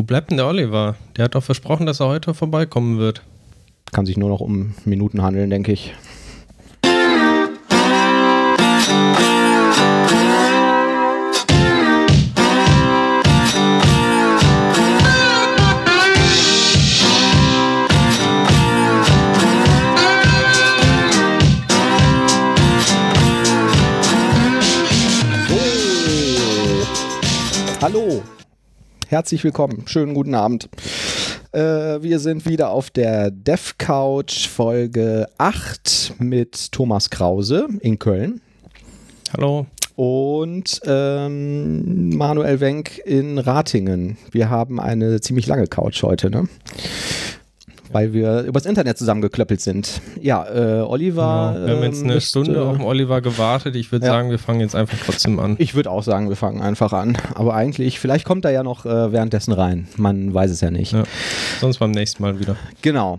Wo bleibt denn der Oliver? Der hat doch versprochen, dass er heute vorbeikommen wird. Kann sich nur noch um Minuten handeln, denke ich. Hallo, herzlich willkommen, schönen guten Abend. Äh, wir sind wieder auf der Dev Couch Folge 8 mit Thomas Krause in Köln. Hallo. Und ähm, Manuel Wenk in Ratingen. Wir haben eine ziemlich lange Couch heute, ne? Weil wir übers Internet zusammengeklöppelt sind. Ja, äh, Oliver. Genau. Wir haben jetzt eine müsste, Stunde auf den Oliver gewartet. Ich würde Ja. sagen, wir fangen jetzt einfach trotzdem an. Ich würde auch sagen, wir fangen einfach an. Aber eigentlich, vielleicht kommt er ja noch äh, währenddessen rein. Man weiß es ja nicht. Ja. Sonst beim nächsten Mal wieder. Genau.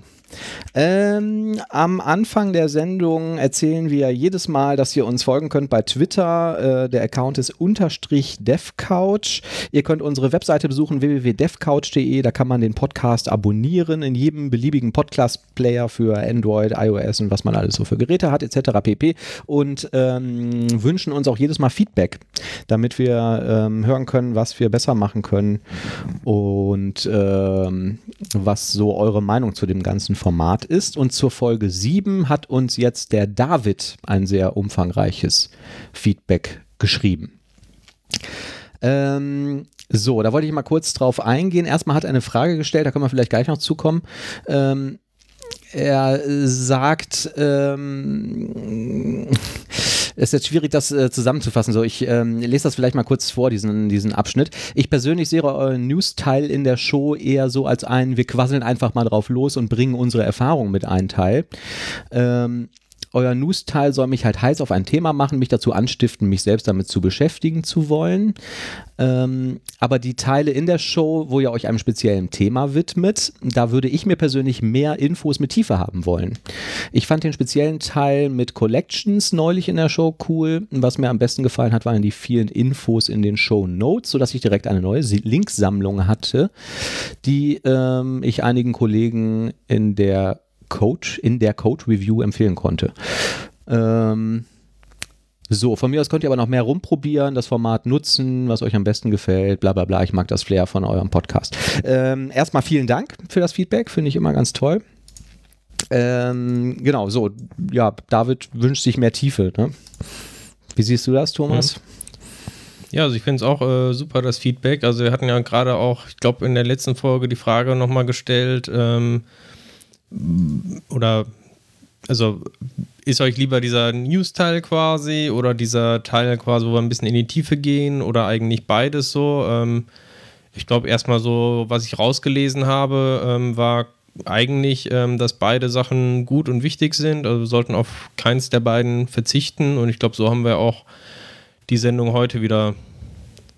Ähm, am Anfang der Sendung erzählen wir jedes Mal, dass ihr uns folgen könnt bei Twitter. Äh, der Account ist unterstrich devcouch. Ihr könnt unsere Webseite besuchen www.devcouch.de. Da kann man den Podcast abonnieren in jedem beliebigen Podcast-Player für Android, iOS und was man alles so für Geräte hat etc. pp. Und ähm, wünschen uns auch jedes Mal Feedback, damit wir ähm, hören können, was wir besser machen können und ähm, was so eure Meinung zu dem ganzen Format ist. Und zur Folge 7 hat uns jetzt der David ein sehr umfangreiches Feedback geschrieben. Ähm, so, da wollte ich mal kurz drauf eingehen. Erstmal hat er eine Frage gestellt, da können wir vielleicht gleich noch zukommen. Ähm, er sagt, ähm, ist jetzt schwierig, das äh, zusammenzufassen. So, ich ähm, lese das vielleicht mal kurz vor, diesen, diesen Abschnitt. Ich persönlich sehe euren News-Teil in der Show eher so als einen, wir quasseln einfach mal drauf los und bringen unsere Erfahrungen mit ein Teil. Ähm, euer News-Teil soll mich halt heiß auf ein Thema machen, mich dazu anstiften, mich selbst damit zu beschäftigen zu wollen. Ähm, aber die Teile in der Show, wo ihr euch einem speziellen Thema widmet, da würde ich mir persönlich mehr Infos mit Tiefe haben wollen. Ich fand den speziellen Teil mit Collections neulich in der Show cool. Was mir am besten gefallen hat, waren die vielen Infos in den Show Notes, sodass ich direkt eine neue Linksammlung hatte, die ähm, ich einigen Kollegen in der Code, in der Code Review empfehlen konnte. Ähm, so, von mir aus könnt ihr aber noch mehr rumprobieren, das Format nutzen, was euch am besten gefällt, bla bla bla. Ich mag das Flair von eurem Podcast. Ähm, erstmal vielen Dank für das Feedback, finde ich immer ganz toll. Ähm, genau, so, ja, David wünscht sich mehr Tiefe. Ne? Wie siehst du das, Thomas? Ja, also ich finde es auch äh, super, das Feedback. Also wir hatten ja gerade auch, ich glaube, in der letzten Folge die Frage nochmal gestellt, ähm, oder also ist euch lieber dieser News-Teil quasi oder dieser Teil quasi, wo wir ein bisschen in die Tiefe gehen oder eigentlich beides so? Ähm, ich glaube, erstmal so, was ich rausgelesen habe, ähm, war eigentlich, ähm, dass beide Sachen gut und wichtig sind. Also wir sollten auf keins der beiden verzichten und ich glaube, so haben wir auch die Sendung heute wieder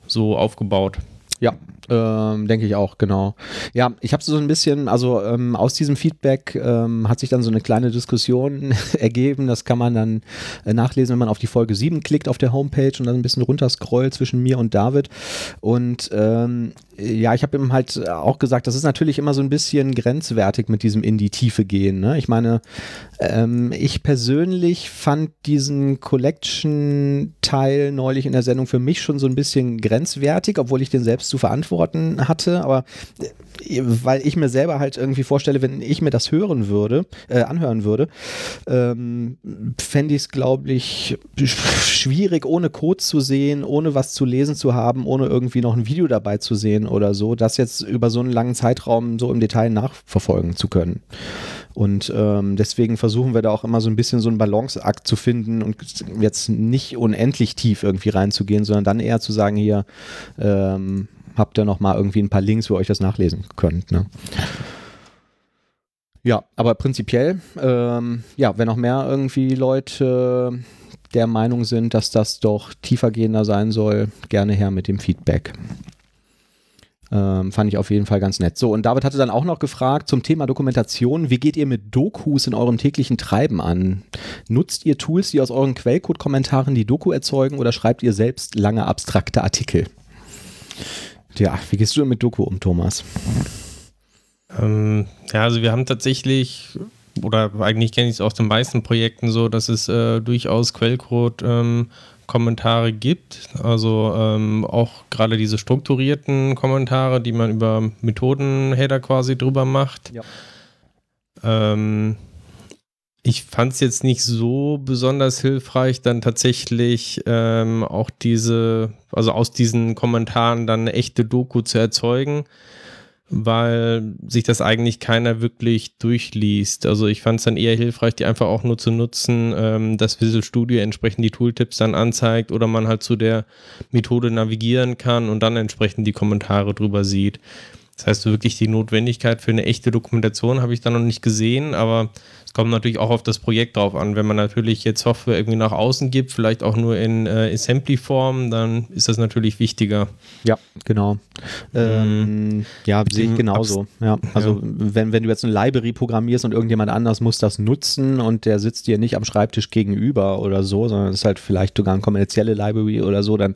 so aufgebaut. Ja, ähm, denke ich auch, genau. Ja, ich habe so ein bisschen, also ähm, aus diesem Feedback ähm, hat sich dann so eine kleine Diskussion ergeben. Das kann man dann äh, nachlesen, wenn man auf die Folge 7 klickt auf der Homepage und dann ein bisschen runterscrollt zwischen mir und David. Und ähm, ja, ich habe ihm halt auch gesagt, das ist natürlich immer so ein bisschen grenzwertig mit diesem in die Tiefe gehen. Ne? Ich meine, ähm, ich persönlich fand diesen Collection-Teil neulich in der Sendung für mich schon so ein bisschen grenzwertig, obwohl ich den selbst zu verantworten hatte. Aber äh, weil ich mir selber halt irgendwie vorstelle, wenn ich mir das hören würde, äh, anhören würde, ähm, fände ich es, glaube ich, sch- schwierig, ohne Code zu sehen, ohne was zu lesen zu haben, ohne irgendwie noch ein Video dabei zu sehen oder so, das jetzt über so einen langen Zeitraum so im Detail nachverfolgen zu können. Und ähm, deswegen versuchen wir da auch immer so ein bisschen so einen Balanceakt zu finden und jetzt nicht unendlich tief irgendwie reinzugehen, sondern dann eher zu sagen, hier ähm, habt ihr noch mal irgendwie ein paar Links, wo ihr euch das nachlesen könnt. Ne? Ja, aber prinzipiell, ähm, ja, wenn noch mehr irgendwie Leute der Meinung sind, dass das doch tiefergehender sein soll, gerne her mit dem Feedback. Ähm, fand ich auf jeden Fall ganz nett. So, und David hatte dann auch noch gefragt zum Thema Dokumentation, wie geht ihr mit Dokus in eurem täglichen Treiben an? Nutzt ihr Tools, die aus euren Quellcode-Kommentaren die Doku erzeugen oder schreibt ihr selbst lange abstrakte Artikel? Ja, wie gehst du mit Doku um, Thomas? Ähm, ja, also wir haben tatsächlich, oder eigentlich kenne ich es aus den meisten Projekten so, dass es äh, durchaus Quellcode ähm, Kommentare gibt. Also ähm, auch gerade diese strukturierten Kommentare, die man über Methodenheader quasi drüber macht. Ja. Ähm, ich fand es jetzt nicht so besonders hilfreich, dann tatsächlich ähm, auch diese, also aus diesen Kommentaren dann eine echte Doku zu erzeugen weil sich das eigentlich keiner wirklich durchliest. Also ich fand es dann eher hilfreich, die einfach auch nur zu nutzen, ähm, dass Visual Studio entsprechend die Tooltips dann anzeigt oder man halt zu der Methode navigieren kann und dann entsprechend die Kommentare drüber sieht. Das heißt, wirklich die Notwendigkeit für eine echte Dokumentation habe ich da noch nicht gesehen, aber es kommt natürlich auch auf das Projekt drauf an. Wenn man natürlich jetzt Software irgendwie nach außen gibt, vielleicht auch nur in äh, Assembly-Form, dann ist das natürlich wichtiger. Ja, genau. Ähm, mhm. ja, sehe ich genauso. Ja, also ja. Wenn, wenn du jetzt eine Library programmierst und irgendjemand anders muss das nutzen und der sitzt dir nicht am Schreibtisch gegenüber oder so, sondern es ist halt vielleicht sogar eine kommerzielle Library oder so, dann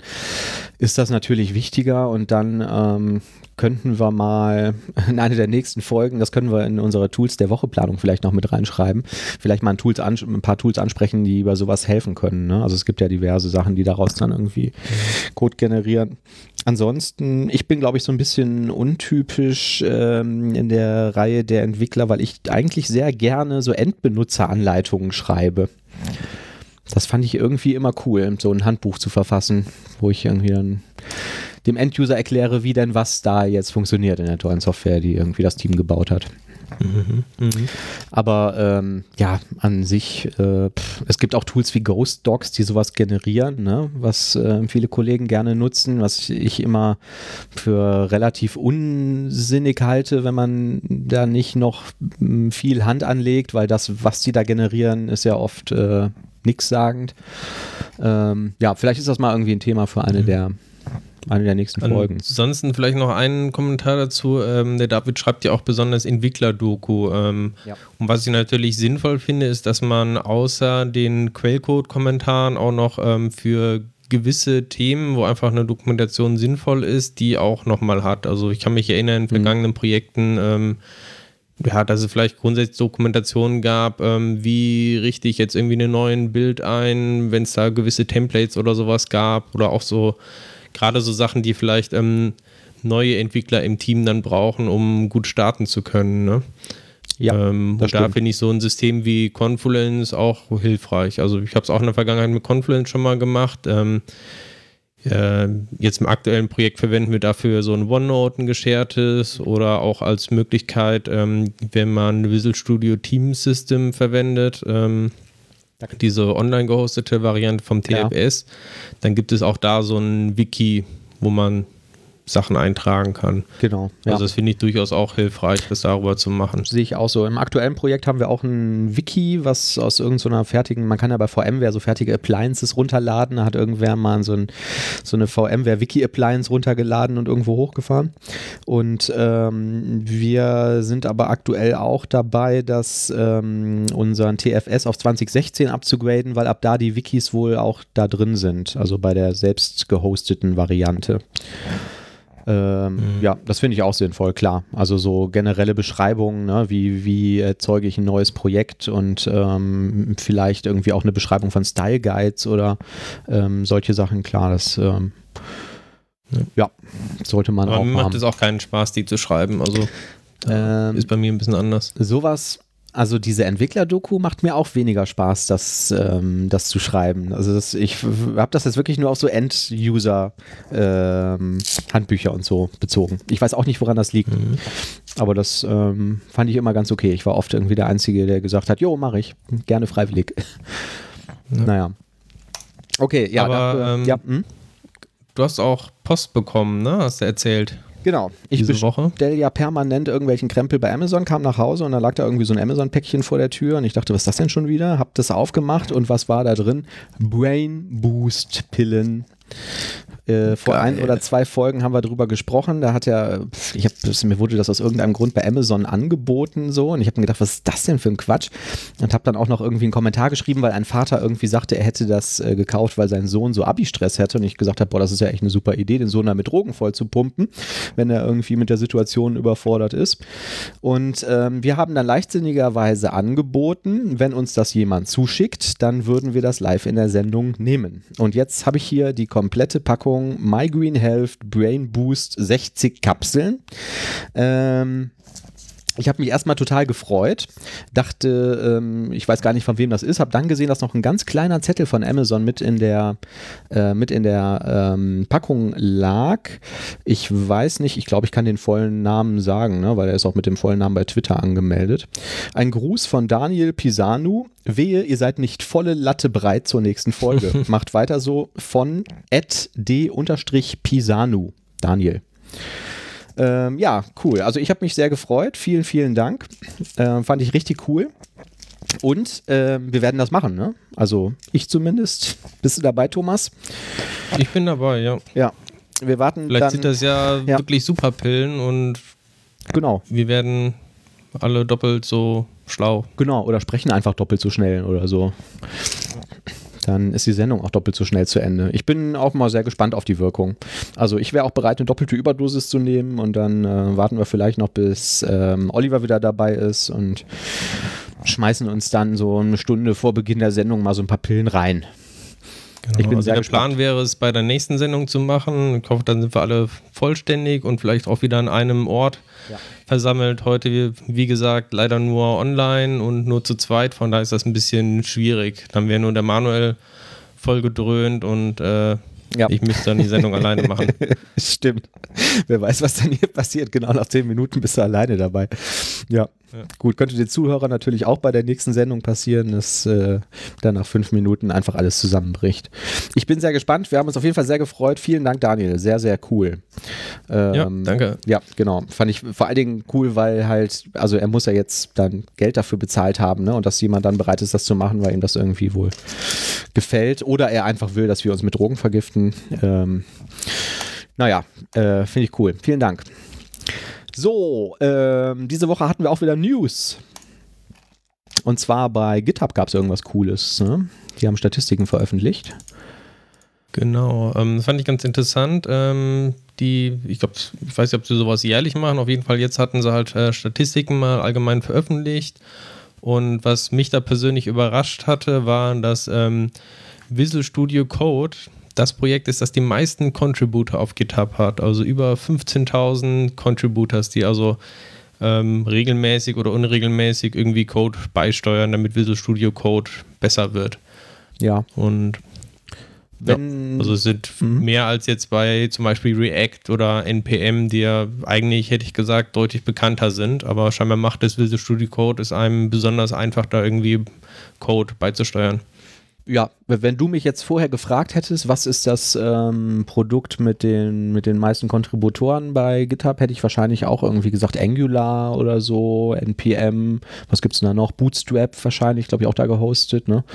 ist das natürlich wichtiger und dann ähm, könnten wir mal in eine der nächsten Folgen, das können wir in unsere Tools der Wocheplanung vielleicht noch mit reinschreiben, vielleicht mal ein, Tools ein paar Tools ansprechen, die über sowas helfen können. Ne? Also es gibt ja diverse Sachen, die daraus dann irgendwie Code generieren. Ansonsten, ich bin, glaube ich, so ein bisschen untypisch ähm, in der Reihe der Entwickler, weil ich eigentlich sehr gerne so Endbenutzeranleitungen schreibe. Das fand ich irgendwie immer cool, so ein Handbuch zu verfassen, wo ich irgendwie dann dem Enduser erkläre, wie denn was da jetzt funktioniert in der tollen Software, die irgendwie das Team gebaut hat. Mhm, mh. Aber ähm, ja, an sich, äh, pff, es gibt auch Tools wie Ghost Docs, die sowas generieren, ne? was äh, viele Kollegen gerne nutzen, was ich immer für relativ unsinnig halte, wenn man da nicht noch viel Hand anlegt, weil das, was die da generieren, ist ja oft äh, nichtssagend. Ähm, ja, vielleicht ist das mal irgendwie ein Thema für eine mhm. der eine der nächsten Folgen. Ansonsten vielleicht noch einen Kommentar dazu. Ähm, der David schreibt ja auch besonders Entwickler-Doku. Ähm, ja. Und was ich natürlich sinnvoll finde, ist, dass man außer den Quellcode-Kommentaren auch noch ähm, für gewisse Themen, wo einfach eine Dokumentation sinnvoll ist, die auch nochmal hat. Also ich kann mich erinnern, in mhm. vergangenen mhm. Projekten, ähm, ja, dass es vielleicht grundsätzlich Dokumentationen gab, ähm, wie richte ich jetzt irgendwie einen neuen Bild ein, wenn es da gewisse Templates oder sowas gab oder auch so gerade so Sachen, die vielleicht ähm, neue Entwickler im Team dann brauchen, um gut starten zu können. Ne? Ja, ähm, und da finde ich so ein System wie Confluence auch hilfreich. Also ich habe es auch in der Vergangenheit mit Confluence schon mal gemacht. Ähm, äh, jetzt im aktuellen Projekt verwenden wir dafür so ein OneNote, ein geschertes oder auch als Möglichkeit, ähm, wenn man Visual Studio Team System verwendet, ähm, diese online gehostete Variante vom TFS, ja. dann gibt es auch da so ein Wiki, wo man Sachen eintragen kann. Genau. Ja. Also das finde ich durchaus auch hilfreich, das darüber zu machen. Sehe ich auch so. Im aktuellen Projekt haben wir auch ein Wiki, was aus irgendeiner fertigen, man kann ja bei VMware so fertige Appliances runterladen. Da hat irgendwer mal so, ein, so eine VMware Wiki Appliance runtergeladen und irgendwo hochgefahren. Und ähm, wir sind aber aktuell auch dabei, dass ähm, unseren TFS auf 2016 abzugraden, weil ab da die Wikis wohl auch da drin sind, also bei der selbst gehosteten Variante. Ähm, mhm. Ja, das finde ich auch sinnvoll, klar. Also so generelle Beschreibungen, ne? wie, wie erzeuge ich ein neues Projekt und ähm, vielleicht irgendwie auch eine Beschreibung von Style Guides oder ähm, solche Sachen, klar, das ähm, ja, sollte man Aber auch mir macht es auch keinen Spaß, die zu schreiben. Also ähm, ist bei mir ein bisschen anders. Sowas also diese Entwickler-Doku macht mir auch weniger Spaß, das, ähm, das zu schreiben. Also das, ich habe das jetzt wirklich nur auf so End-User-Handbücher ähm, und so bezogen. Ich weiß auch nicht, woran das liegt. Mhm. Aber das ähm, fand ich immer ganz okay. Ich war oft irgendwie der Einzige, der gesagt hat, jo, mache ich. Gerne freiwillig. Ja. Naja. Okay, ja. Aber, dafür, ähm, ja hm? Du hast auch Post bekommen, ne? Hast du erzählt. Genau. Ich bestelle ja permanent irgendwelchen Krempel bei Amazon, kam nach Hause und da lag da irgendwie so ein Amazon-Päckchen vor der Tür und ich dachte, was ist das denn schon wieder? Hab das aufgemacht und was war da drin? Brain Boost Pillen Äh, vor ein oder zwei Folgen haben wir drüber gesprochen. Da hat er, ich hab, mir wurde das aus irgendeinem Grund bei Amazon angeboten so und ich habe mir gedacht, was ist das denn für ein Quatsch? Und habe dann auch noch irgendwie einen Kommentar geschrieben, weil ein Vater irgendwie sagte, er hätte das äh, gekauft, weil sein Sohn so Abi-Stress hätte und ich gesagt habe, boah, das ist ja echt eine super Idee, den Sohn da mit Drogen voll zu pumpen, wenn er irgendwie mit der Situation überfordert ist. Und ähm, wir haben dann leichtsinnigerweise angeboten, wenn uns das jemand zuschickt, dann würden wir das live in der Sendung nehmen. Und jetzt habe ich hier die komplette Packung My Green Health Brain Boost 60 Kapseln. Ähm, ich habe mich erstmal total gefreut, dachte, ähm, ich weiß gar nicht, von wem das ist, habe dann gesehen, dass noch ein ganz kleiner Zettel von Amazon mit in der, äh, mit in der ähm, Packung lag. Ich weiß nicht, ich glaube, ich kann den vollen Namen sagen, ne, weil er ist auch mit dem vollen Namen bei Twitter angemeldet. Ein Gruß von Daniel Pisanu. Wehe, ihr seid nicht volle Latte breit zur nächsten Folge. Macht weiter so von d-pisanu. Daniel. Ähm, ja, cool. Also ich habe mich sehr gefreut. Vielen, vielen Dank. Äh, fand ich richtig cool. Und äh, wir werden das machen, ne? Also ich zumindest. Bist du dabei, Thomas? Ich bin dabei, ja. Ja. Wir warten. Vielleicht dann, sind das ja, ja, wirklich super Pillen und genau. wir werden alle doppelt so schlau. Genau, oder sprechen einfach doppelt so schnell oder so dann ist die Sendung auch doppelt so schnell zu Ende. Ich bin auch mal sehr gespannt auf die Wirkung. Also ich wäre auch bereit, eine doppelte Überdosis zu nehmen und dann äh, warten wir vielleicht noch, bis ähm, Oliver wieder dabei ist und schmeißen uns dann so eine Stunde vor Beginn der Sendung mal so ein paar Pillen rein. Genau, ich bin also sehr der gespannt. Plan wäre es, bei der nächsten Sendung zu machen. Ich hoffe, dann sind wir alle vollständig und vielleicht auch wieder an einem Ort ja. versammelt. Heute, wie gesagt, leider nur online und nur zu zweit. Von daher ist das ein bisschen schwierig. Dann wäre nur der Manuel voll gedröhnt und äh, ja. ich müsste dann die Sendung alleine machen. Stimmt. Wer weiß, was dann hier passiert. Genau nach zehn Minuten bist du alleine dabei. Ja. Ja. Gut, könnte den Zuhörern natürlich auch bei der nächsten Sendung passieren, dass äh, dann nach fünf Minuten einfach alles zusammenbricht. Ich bin sehr gespannt. Wir haben uns auf jeden Fall sehr gefreut. Vielen Dank, Daniel. Sehr, sehr cool. Ähm, ja, danke. Ja, genau. Fand ich vor allen Dingen cool, weil halt, also er muss ja jetzt dann Geld dafür bezahlt haben, ne? Und dass jemand dann bereit ist, das zu machen, weil ihm das irgendwie wohl gefällt. Oder er einfach will, dass wir uns mit Drogen vergiften. Ähm, naja, äh, finde ich cool. Vielen Dank. So, ähm, diese Woche hatten wir auch wieder News. Und zwar bei GitHub gab es irgendwas Cooles. Ne? Die haben Statistiken veröffentlicht. Genau, ähm, das fand ich ganz interessant. Ähm, die, ich glaube, ich weiß nicht, ob sie sowas jährlich machen. Auf jeden Fall, jetzt hatten sie halt äh, Statistiken mal allgemein veröffentlicht. Und was mich da persönlich überrascht hatte, war, dass ähm, Visual Studio Code das Projekt ist, das die meisten Contributor auf GitHub hat. Also über 15.000 Contributors, die also ähm, regelmäßig oder unregelmäßig irgendwie Code beisteuern, damit Visual Studio Code besser wird. Ja. Und wenn, ja, also es sind mhm. mehr als jetzt bei zum Beispiel React oder NPM, die ja eigentlich, hätte ich gesagt, deutlich bekannter sind, aber scheinbar macht das Visual Studio Code es einem besonders einfach, da irgendwie Code beizusteuern ja, wenn du mich jetzt vorher gefragt hättest, was ist das ähm, Produkt mit den, mit den meisten Kontributoren bei GitHub, hätte ich wahrscheinlich auch irgendwie gesagt Angular oder so, NPM, was gibt es denn da noch? Bootstrap wahrscheinlich, glaube ich, auch da gehostet, ne?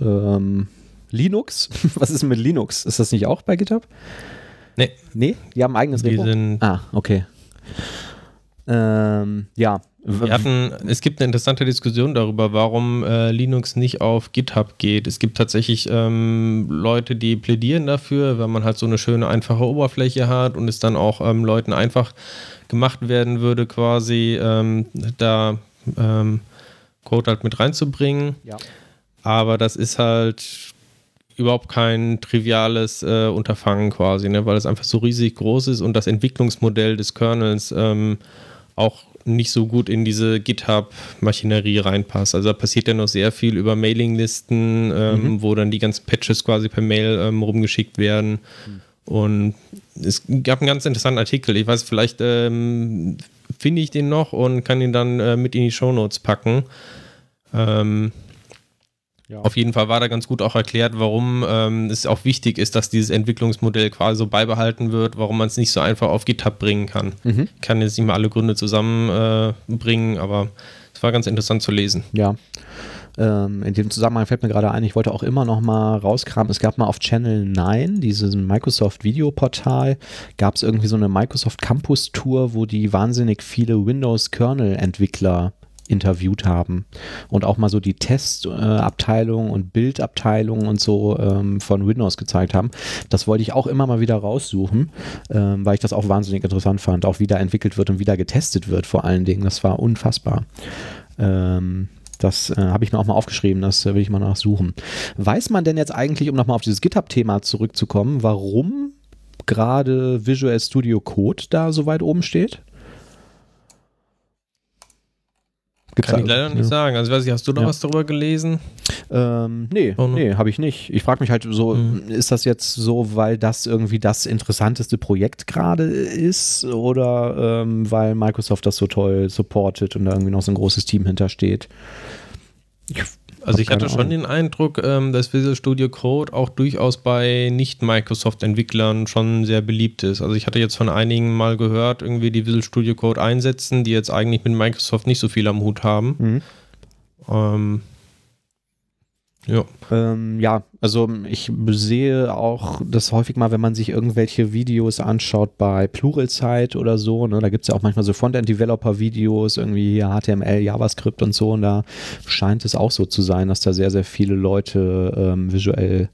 Ähm, Linux? was ist mit Linux? Ist das nicht auch bei GitHub? Nee. Nee? Die haben ein eigenes Die Repo? Sind ah, okay. Ähm, ja, wir hatten, es gibt eine interessante Diskussion darüber, warum äh, Linux nicht auf GitHub geht. Es gibt tatsächlich ähm, Leute, die plädieren dafür, weil man halt so eine schöne, einfache Oberfläche hat und es dann auch ähm, Leuten einfach gemacht werden würde, quasi ähm, da ähm, Code halt mit reinzubringen. Ja. Aber das ist halt überhaupt kein triviales äh, Unterfangen quasi, ne? weil es einfach so riesig groß ist und das Entwicklungsmodell des Kernels ähm, auch nicht so gut in diese GitHub-Maschinerie reinpasst. Also da passiert ja noch sehr viel über Mailinglisten, ähm, mhm. wo dann die ganzen Patches quasi per Mail ähm, rumgeschickt werden. Mhm. Und es gab einen ganz interessanten Artikel. Ich weiß, vielleicht ähm, finde ich den noch und kann ihn dann äh, mit in die Shownotes packen. Ähm, ja. Auf jeden Fall war da ganz gut auch erklärt, warum ähm, es auch wichtig ist, dass dieses Entwicklungsmodell quasi so beibehalten wird, warum man es nicht so einfach auf GitHub bringen kann. Mhm. Ich kann jetzt nicht mal alle Gründe zusammenbringen, äh, aber es war ganz interessant zu lesen. Ja. Ähm, in dem Zusammenhang fällt mir gerade ein, ich wollte auch immer noch mal rauskramen, es gab mal auf Channel 9, diesem Microsoft Videoportal, gab es irgendwie so eine Microsoft Campus Tour, wo die wahnsinnig viele Windows Kernel Entwickler interviewt haben und auch mal so die Testabteilung und Bildabteilung und so ähm, von Windows gezeigt haben. Das wollte ich auch immer mal wieder raussuchen, ähm, weil ich das auch wahnsinnig interessant fand, auch wie da entwickelt wird und wie da getestet wird vor allen Dingen. Das war unfassbar. Ähm, das äh, habe ich mir auch mal aufgeschrieben, das äh, will ich mal nachsuchen. Weiß man denn jetzt eigentlich, um nochmal auf dieses GitHub-Thema zurückzukommen, warum gerade Visual Studio Code da so weit oben steht? Gibt's Kann ich leider nicht ja. sagen. Also, weiß ich, hast du da ja. was darüber gelesen? Ähm, nee, oh, nee, habe ich nicht. Ich frage mich halt so, mhm. ist das jetzt so, weil das irgendwie das interessanteste Projekt gerade ist oder ähm, weil Microsoft das so toll supportet und da irgendwie noch so ein großes Team hintersteht? Ich also ich hatte schon den Eindruck, ähm, dass Visual Studio Code auch durchaus bei Nicht-Microsoft-Entwicklern schon sehr beliebt ist. Also ich hatte jetzt von einigen mal gehört, irgendwie die Visual Studio Code einsetzen, die jetzt eigentlich mit Microsoft nicht so viel am Hut haben. Mhm. Ähm, ja. Ähm, ja, also ich sehe auch das häufig mal, wenn man sich irgendwelche Videos anschaut bei Pluralzeit oder so, ne, da gibt es ja auch manchmal so Frontend-Developer-Videos, irgendwie HTML, JavaScript und so, und da scheint es auch so zu sein, dass da sehr, sehr viele Leute ähm, visuell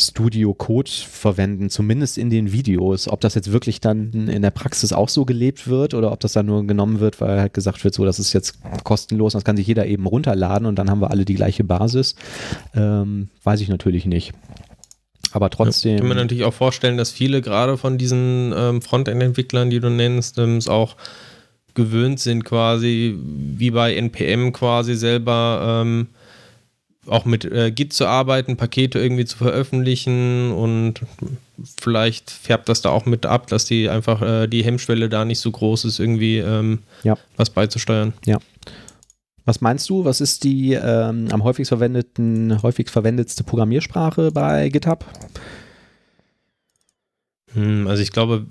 Studio Code verwenden, zumindest in den Videos. Ob das jetzt wirklich dann in der Praxis auch so gelebt wird oder ob das dann nur genommen wird, weil halt gesagt wird, so, das ist jetzt kostenlos, das kann sich jeder eben runterladen und dann haben wir alle die gleiche Basis, ähm, weiß ich natürlich nicht. Aber trotzdem. Ich kann mir natürlich auch vorstellen, dass viele gerade von diesen ähm, Frontend-Entwicklern, die du nennst, ähm, auch gewöhnt sind, quasi wie bei NPM quasi selber ähm, auch mit äh, Git zu arbeiten, Pakete irgendwie zu veröffentlichen und vielleicht färbt das da auch mit ab, dass die einfach äh, die Hemmschwelle da nicht so groß ist, irgendwie ähm, ja. was beizusteuern. Ja. Was meinst du? Was ist die ähm, am häufigst verwendeten, häufig verwendetste Programmiersprache bei GitHub? Hm, also ich glaube,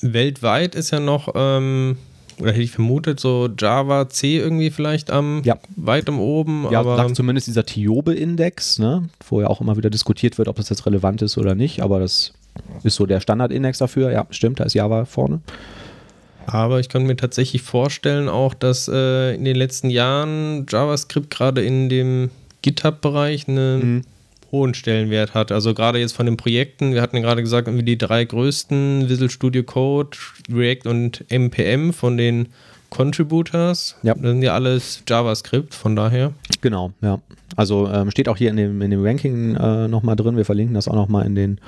weltweit ist ja noch ähm, oder hätte ich vermutet, so Java, C irgendwie vielleicht am ja. weit am oben. Ja, aber sagt zumindest dieser Tiobe-Index, ne? wo ja auch immer wieder diskutiert wird, ob das jetzt relevant ist oder nicht, aber das ist so der Standard-Index dafür. Ja, stimmt, da ist Java vorne. Aber ich kann mir tatsächlich vorstellen auch, dass äh, in den letzten Jahren JavaScript gerade in dem GitHub-Bereich eine mhm hohen Stellenwert hat. Also gerade jetzt von den Projekten, wir hatten gerade gesagt, irgendwie die drei größten, Visual Studio Code, React und MPM von den Contributors. Ja. Das sind ja alles JavaScript, von daher. Genau, ja. Also ähm, steht auch hier in dem, in dem Ranking äh, nochmal drin. Wir verlinken das auch nochmal in den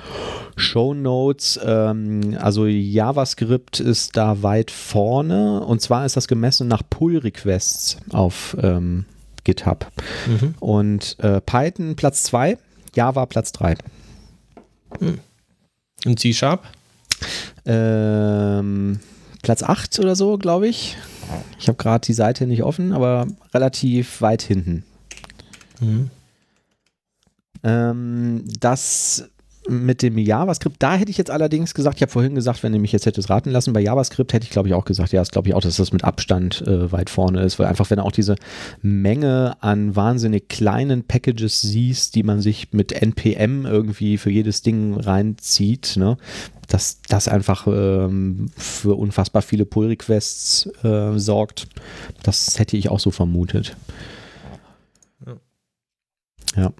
Show Notes. Ähm, also JavaScript ist da weit vorne und zwar ist das gemessen nach Pull-Requests auf ähm, GitHub. Mhm. Und äh, Python Platz 2 Java Platz 3. Hm. Und C-Sharp? Ähm, Platz 8 oder so, glaube ich. Ich habe gerade die Seite nicht offen, aber relativ weit hinten. Mhm. Ähm, das mit dem JavaScript, da hätte ich jetzt allerdings gesagt, ich habe vorhin gesagt, wenn ihr mich jetzt hättet raten lassen, bei JavaScript hätte ich glaube ich auch gesagt, ja, das glaube ich auch, dass das mit Abstand äh, weit vorne ist, weil einfach wenn du auch diese Menge an wahnsinnig kleinen Packages siehst, die man sich mit NPM irgendwie für jedes Ding reinzieht, ne, dass das einfach ähm, für unfassbar viele Pull-Requests äh, sorgt, das hätte ich auch so vermutet. Ja. ja.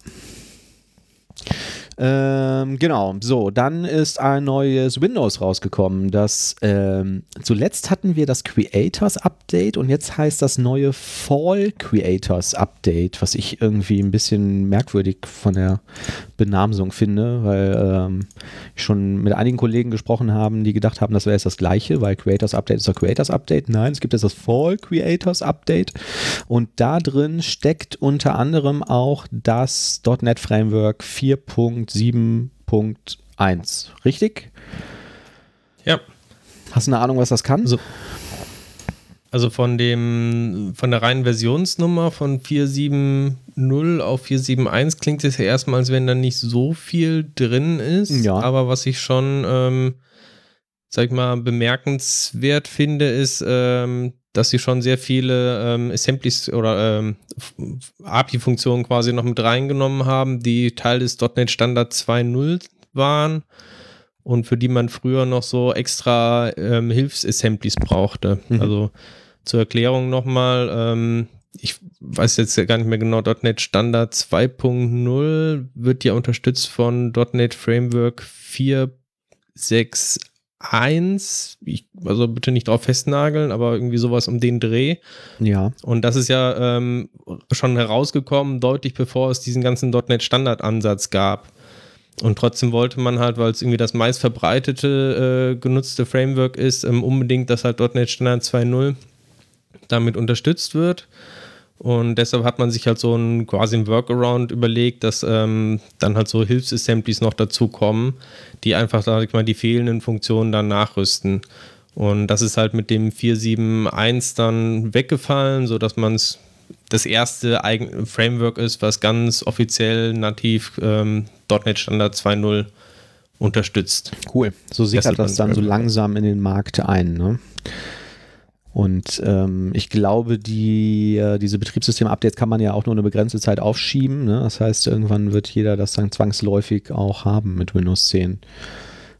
Ähm, genau, so, dann ist ein neues Windows rausgekommen. Das ähm, zuletzt hatten wir das Creators Update und jetzt heißt das neue Fall Creators Update, was ich irgendwie ein bisschen merkwürdig von der Benamsung finde, weil ähm, ich schon mit einigen Kollegen gesprochen haben, die gedacht haben, das wäre jetzt das gleiche, weil Creators Update ist das Creators Update. Nein, es gibt jetzt das Fall Creators Update und da drin steckt unter anderem auch das .NET Framework 4. 7.1. Richtig? Ja. Hast du eine Ahnung, was das kann? Also, also von dem, von der reinen Versionsnummer von 4.7.0 auf 4.7.1 klingt es ja erstmal, als wenn da nicht so viel drin ist. Ja. Aber was ich schon ähm, sag ich mal, bemerkenswert finde, ist, ähm, dass sie schon sehr viele ähm, Assemblies oder ähm, API-Funktionen quasi noch mit reingenommen haben, die Teil des .NET Standard 2.0 waren und für die man früher noch so extra ähm, Hilfs-Assemblies brauchte. Mhm. Also zur Erklärung nochmal, ähm, ich weiß jetzt gar nicht mehr genau, .NET Standard 2.0 wird ja unterstützt von .NET Framework 4.6 1, ich, also bitte nicht drauf festnageln, aber irgendwie sowas um den Dreh. Ja. Und das ist ja ähm, schon herausgekommen, deutlich bevor es diesen ganzen .NET Standard-Ansatz gab. Und trotzdem wollte man halt, weil es irgendwie das meist verbreitete äh, genutzte Framework ist, ähm, unbedingt, dass halt .NET Standard 2.0 damit unterstützt wird. Und deshalb hat man sich halt so ein quasi ein Workaround überlegt, dass ähm, dann halt so Hilfsassemblies noch dazu kommen, die einfach, sag ich mal, die fehlenden Funktionen dann nachrüsten. Und das ist halt mit dem 4.7.1 dann weggefallen, sodass man es das erste Eigen Framework ist, was ganz offiziell nativ ähm, .NET Standard 2.0 unterstützt. Cool. So sickert das dann so langsam in den Markt ein. Ne? Und ähm, ich glaube, die, äh, diese Betriebssystem-Updates kann man ja auch nur eine begrenzte Zeit aufschieben. Ne? Das heißt, irgendwann wird jeder das dann zwangsläufig auch haben mit Windows 10.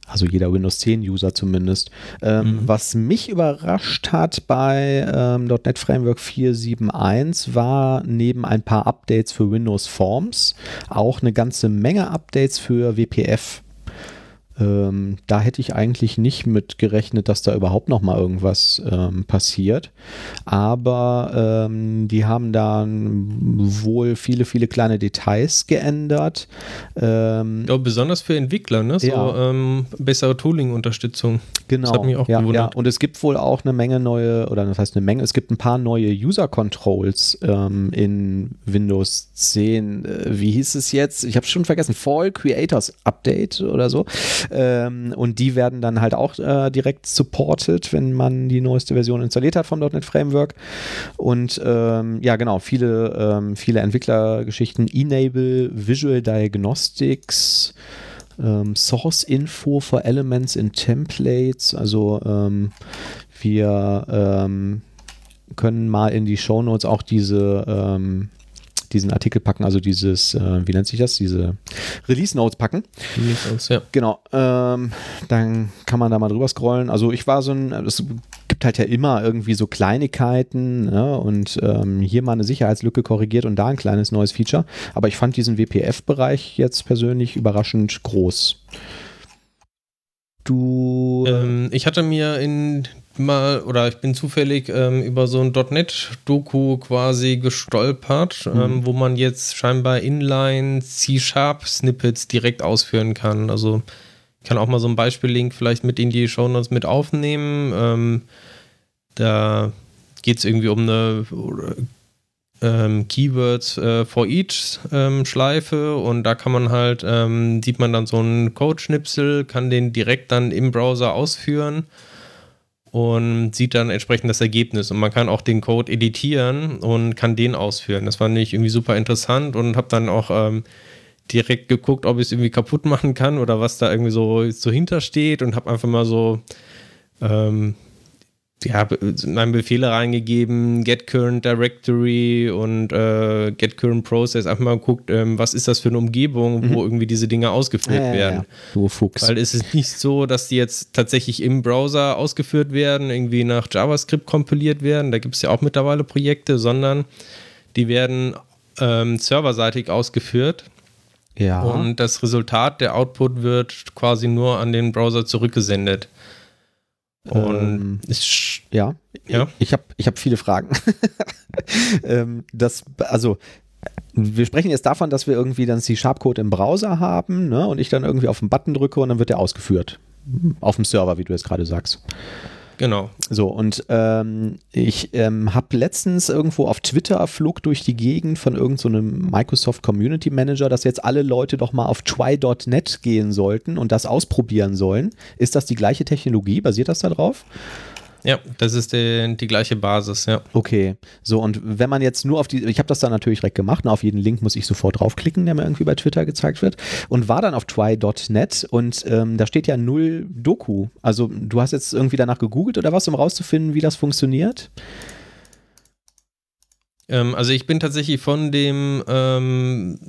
Also jeder Windows 10 User zumindest. Ähm, mhm. Was mich überrascht hat bei ähm, .NET Framework 4.7.1 war neben ein paar Updates für Windows Forms auch eine ganze Menge Updates für WPF. Ähm, da hätte ich eigentlich nicht mit gerechnet, dass da überhaupt noch mal irgendwas ähm, passiert. Aber ähm, die haben dann wohl viele, viele kleine Details geändert. Ähm, ja, besonders für Entwickler, ne? So ja. Ähm, bessere Tooling-Unterstützung. Genau. Das hat mich auch ja, gewundert. Ja. Und es gibt wohl auch eine Menge neue, oder das heißt eine Menge, es gibt ein paar neue User-Controls ähm, in Windows 10. Äh, wie hieß es jetzt? Ich habe schon vergessen. Fall Creators Update oder so. Ähm, und die werden dann halt auch äh, direkt supported, wenn man die neueste Version installiert hat vom .NET Framework. Und ähm, ja, genau, viele, ähm, viele Entwicklergeschichten. Enable Visual Diagnostics. Ähm, Source Info for Elements in Templates. Also ähm, wir ähm, können mal in die Show Notes auch diese diesen Artikel packen, also dieses, äh, wie nennt sich das, diese Release Notes packen. Release Notes, ja. Genau. Ähm, dann kann man da mal drüber scrollen. Also ich war so ein, es gibt halt ja immer irgendwie so Kleinigkeiten ne? und ähm, hier mal eine Sicherheitslücke korrigiert und da ein kleines neues Feature. Aber ich fand diesen WPF-Bereich jetzt persönlich überraschend groß. Du. Ähm, ich hatte mir in mal oder ich bin zufällig ähm, über so ein .NET-Doku quasi gestolpert, mhm. ähm, wo man jetzt scheinbar Inline C-Sharp-Snippets direkt ausführen kann. Also ich kann auch mal so ein Beispiel-Link vielleicht mit in die Show Notes mit aufnehmen. Ähm, da geht es irgendwie um eine ähm, Keywords äh, for each ähm, Schleife und da kann man halt, ähm, sieht man dann so einen Code-Schnipsel, kann den direkt dann im Browser ausführen und sieht dann entsprechend das Ergebnis. Und man kann auch den Code editieren und kann den ausführen. Das fand ich irgendwie super interessant und habe dann auch ähm, direkt geguckt, ob ich es irgendwie kaputt machen kann oder was da irgendwie so, so hintersteht und habe einfach mal so ähm, ja, meine Befehle reingegeben, get current directory und äh, get current process, einfach mal geguckt, ähm, was ist das für eine Umgebung, mhm. wo irgendwie diese Dinge ausgeführt ja, werden. Ja, Du Fuchs. Weil es ist nicht so, dass die jetzt tatsächlich im Browser ausgeführt werden, irgendwie nach JavaScript kompiliert werden, da gibt es ja auch mittlerweile Projekte, sondern die werden ähm, serverseitig ausgeführt. Ja. Und das Resultat, der Output wird quasi nur an den Browser zurückgesendet. Und ähm, ist, ja, ja, ich habe ich hab viele Fragen. ähm, das, also, wir sprechen jetzt davon, dass wir irgendwie dann C-Sharp-Code im Browser haben ne, und ich dann irgendwie auf den Button drücke und dann wird der ausgeführt. Auf dem Server, wie du jetzt gerade sagst. Genau. So, und ähm, ich ähm, habe letztens irgendwo auf Twitter flog durch die Gegend von irgendeinem so Microsoft Community Manager, dass jetzt alle Leute doch mal auf try.net gehen sollten und das ausprobieren sollen. Ist das die gleiche Technologie? Basiert das da drauf? Ja, das ist die, die gleiche Basis, ja. Okay, so und wenn man jetzt nur auf die, ich habe das dann natürlich direkt gemacht, und auf jeden Link muss ich sofort draufklicken, der mir irgendwie bei Twitter gezeigt wird und war dann auf try.net und ähm, da steht ja null Doku. Also du hast jetzt irgendwie danach gegoogelt oder was, um rauszufinden, wie das funktioniert? Ähm, also ich bin tatsächlich von dem, ähm,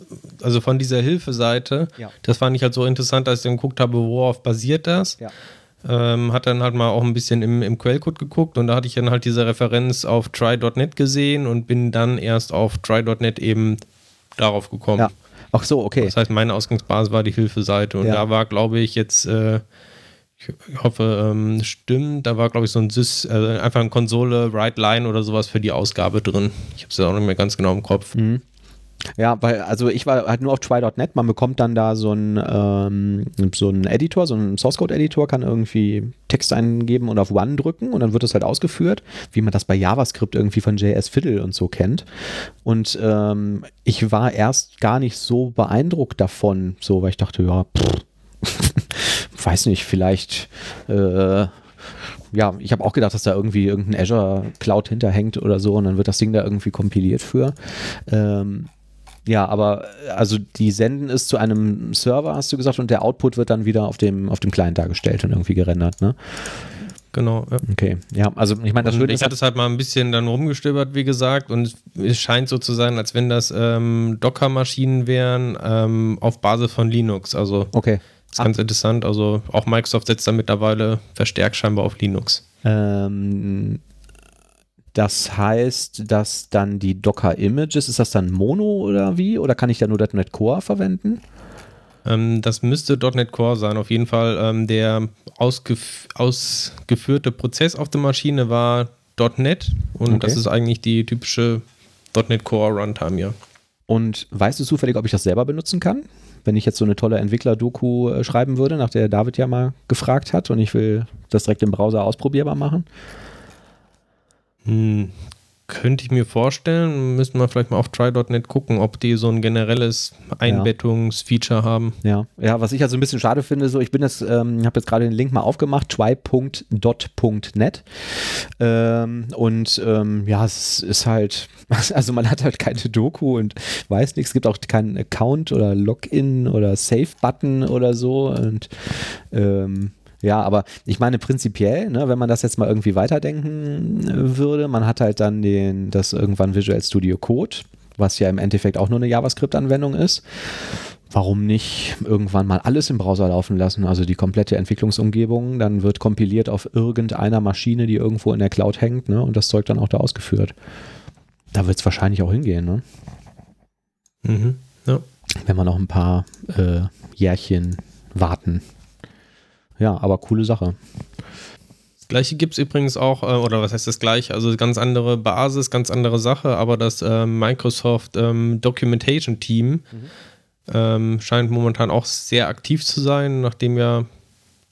also von dieser Hilfeseite, ja. das fand ich halt so interessant, als ich dann geguckt habe, worauf basiert das. Ja. Ähm, hat dann halt mal auch ein bisschen im, im Quellcode geguckt und da hatte ich dann halt diese Referenz auf try.net gesehen und bin dann erst auf try.net eben darauf gekommen. Ja. Ach so, okay. Das heißt, meine Ausgangsbasis war die Hilfeseite und ja. da war, glaube ich, jetzt äh, ich hoffe, ähm, stimmt. Da war, glaube ich, so ein Sys, äh, einfach ein Konsole, Write Line oder sowas für die Ausgabe drin. Ich habe es ja auch nicht mehr ganz genau im Kopf. Mhm. Ja, weil, also ich war halt nur auf try.net, man bekommt dann da so einen ähm, so einen Editor, so einen Source Code Editor, kann irgendwie Text eingeben und auf One drücken und dann wird das halt ausgeführt, wie man das bei JavaScript irgendwie von JS Fiddle und so kennt. Und ähm, ich war erst gar nicht so beeindruckt davon, so, weil ich dachte, ja, pff, weiß nicht, vielleicht, äh, ja, ich habe auch gedacht, dass da irgendwie irgendein Azure Cloud hinterhängt oder so und dann wird das Ding da irgendwie kompiliert für. Ähm, ja, aber also die senden es zu einem Server, hast du gesagt, und der Output wird dann wieder auf dem, auf dem Client dargestellt und irgendwie gerendert, ne? Genau. Ja. Okay, ja, also ich meine, das würde. Ich hatte es halt mal ein bisschen dann rumgestöbert, wie gesagt, und es scheint so zu sein, als wenn das ähm, Docker-Maschinen wären ähm, auf Basis von Linux. Also okay. Das ist ganz interessant. Also auch Microsoft setzt da mittlerweile verstärkt scheinbar auf Linux. Ähm, das heißt, dass dann die Docker-Images, ist das dann Mono oder wie? Oder kann ich da nur .NET Core verwenden? Ähm, das müsste .NET Core sein. Auf jeden Fall ähm, der ausgef ausgeführte Prozess auf der Maschine war .NET und okay. das ist eigentlich die typische .NET Core Runtime, ja. Und weißt du zufällig, ob ich das selber benutzen kann? wenn ich jetzt so eine tolle Entwickler-Doku äh, schreiben würde, nach der David ja mal gefragt hat und ich will das direkt im Browser ausprobierbar machen? Hm, könnte ich mir vorstellen. Müssten wir vielleicht mal auf try.net gucken, ob die so ein generelles Einbettungsfeature ja. haben. Ja. ja, was ich also ein bisschen schade finde, so ich bin jetzt, ähm, habe jetzt gerade den Link mal aufgemacht, try.dot.net ähm, und ähm, ja, es ist halt, also man hat halt keine Doku und weiß nichts, es gibt auch keinen Account oder Login oder Save-Button oder so und ähm, ja, aber ich meine prinzipiell, ne, wenn man das jetzt mal irgendwie weiterdenken äh, würde, man hat halt dann den, das irgendwann Visual Studio Code, was ja im Endeffekt auch nur eine JavaScript-Anwendung ist. Warum nicht irgendwann mal alles im Browser laufen lassen, also die komplette Entwicklungsumgebung, dann wird kompiliert auf irgendeiner Maschine, die irgendwo in der Cloud hängt, ne, und das Zeug dann auch da ausgeführt. Da wird es wahrscheinlich auch hingehen, ne? Mhm, ja. Wenn wir noch ein paar äh, Jährchen warten. Ja, aber coole Sache. Das gleiche gibt es übrigens auch, äh, oder was heißt das gleiche? Also ganz andere Basis, ganz andere Sache, aber das äh, Microsoft ähm, Documentation Team mhm. ähm, scheint momentan auch sehr aktiv zu sein, nachdem ja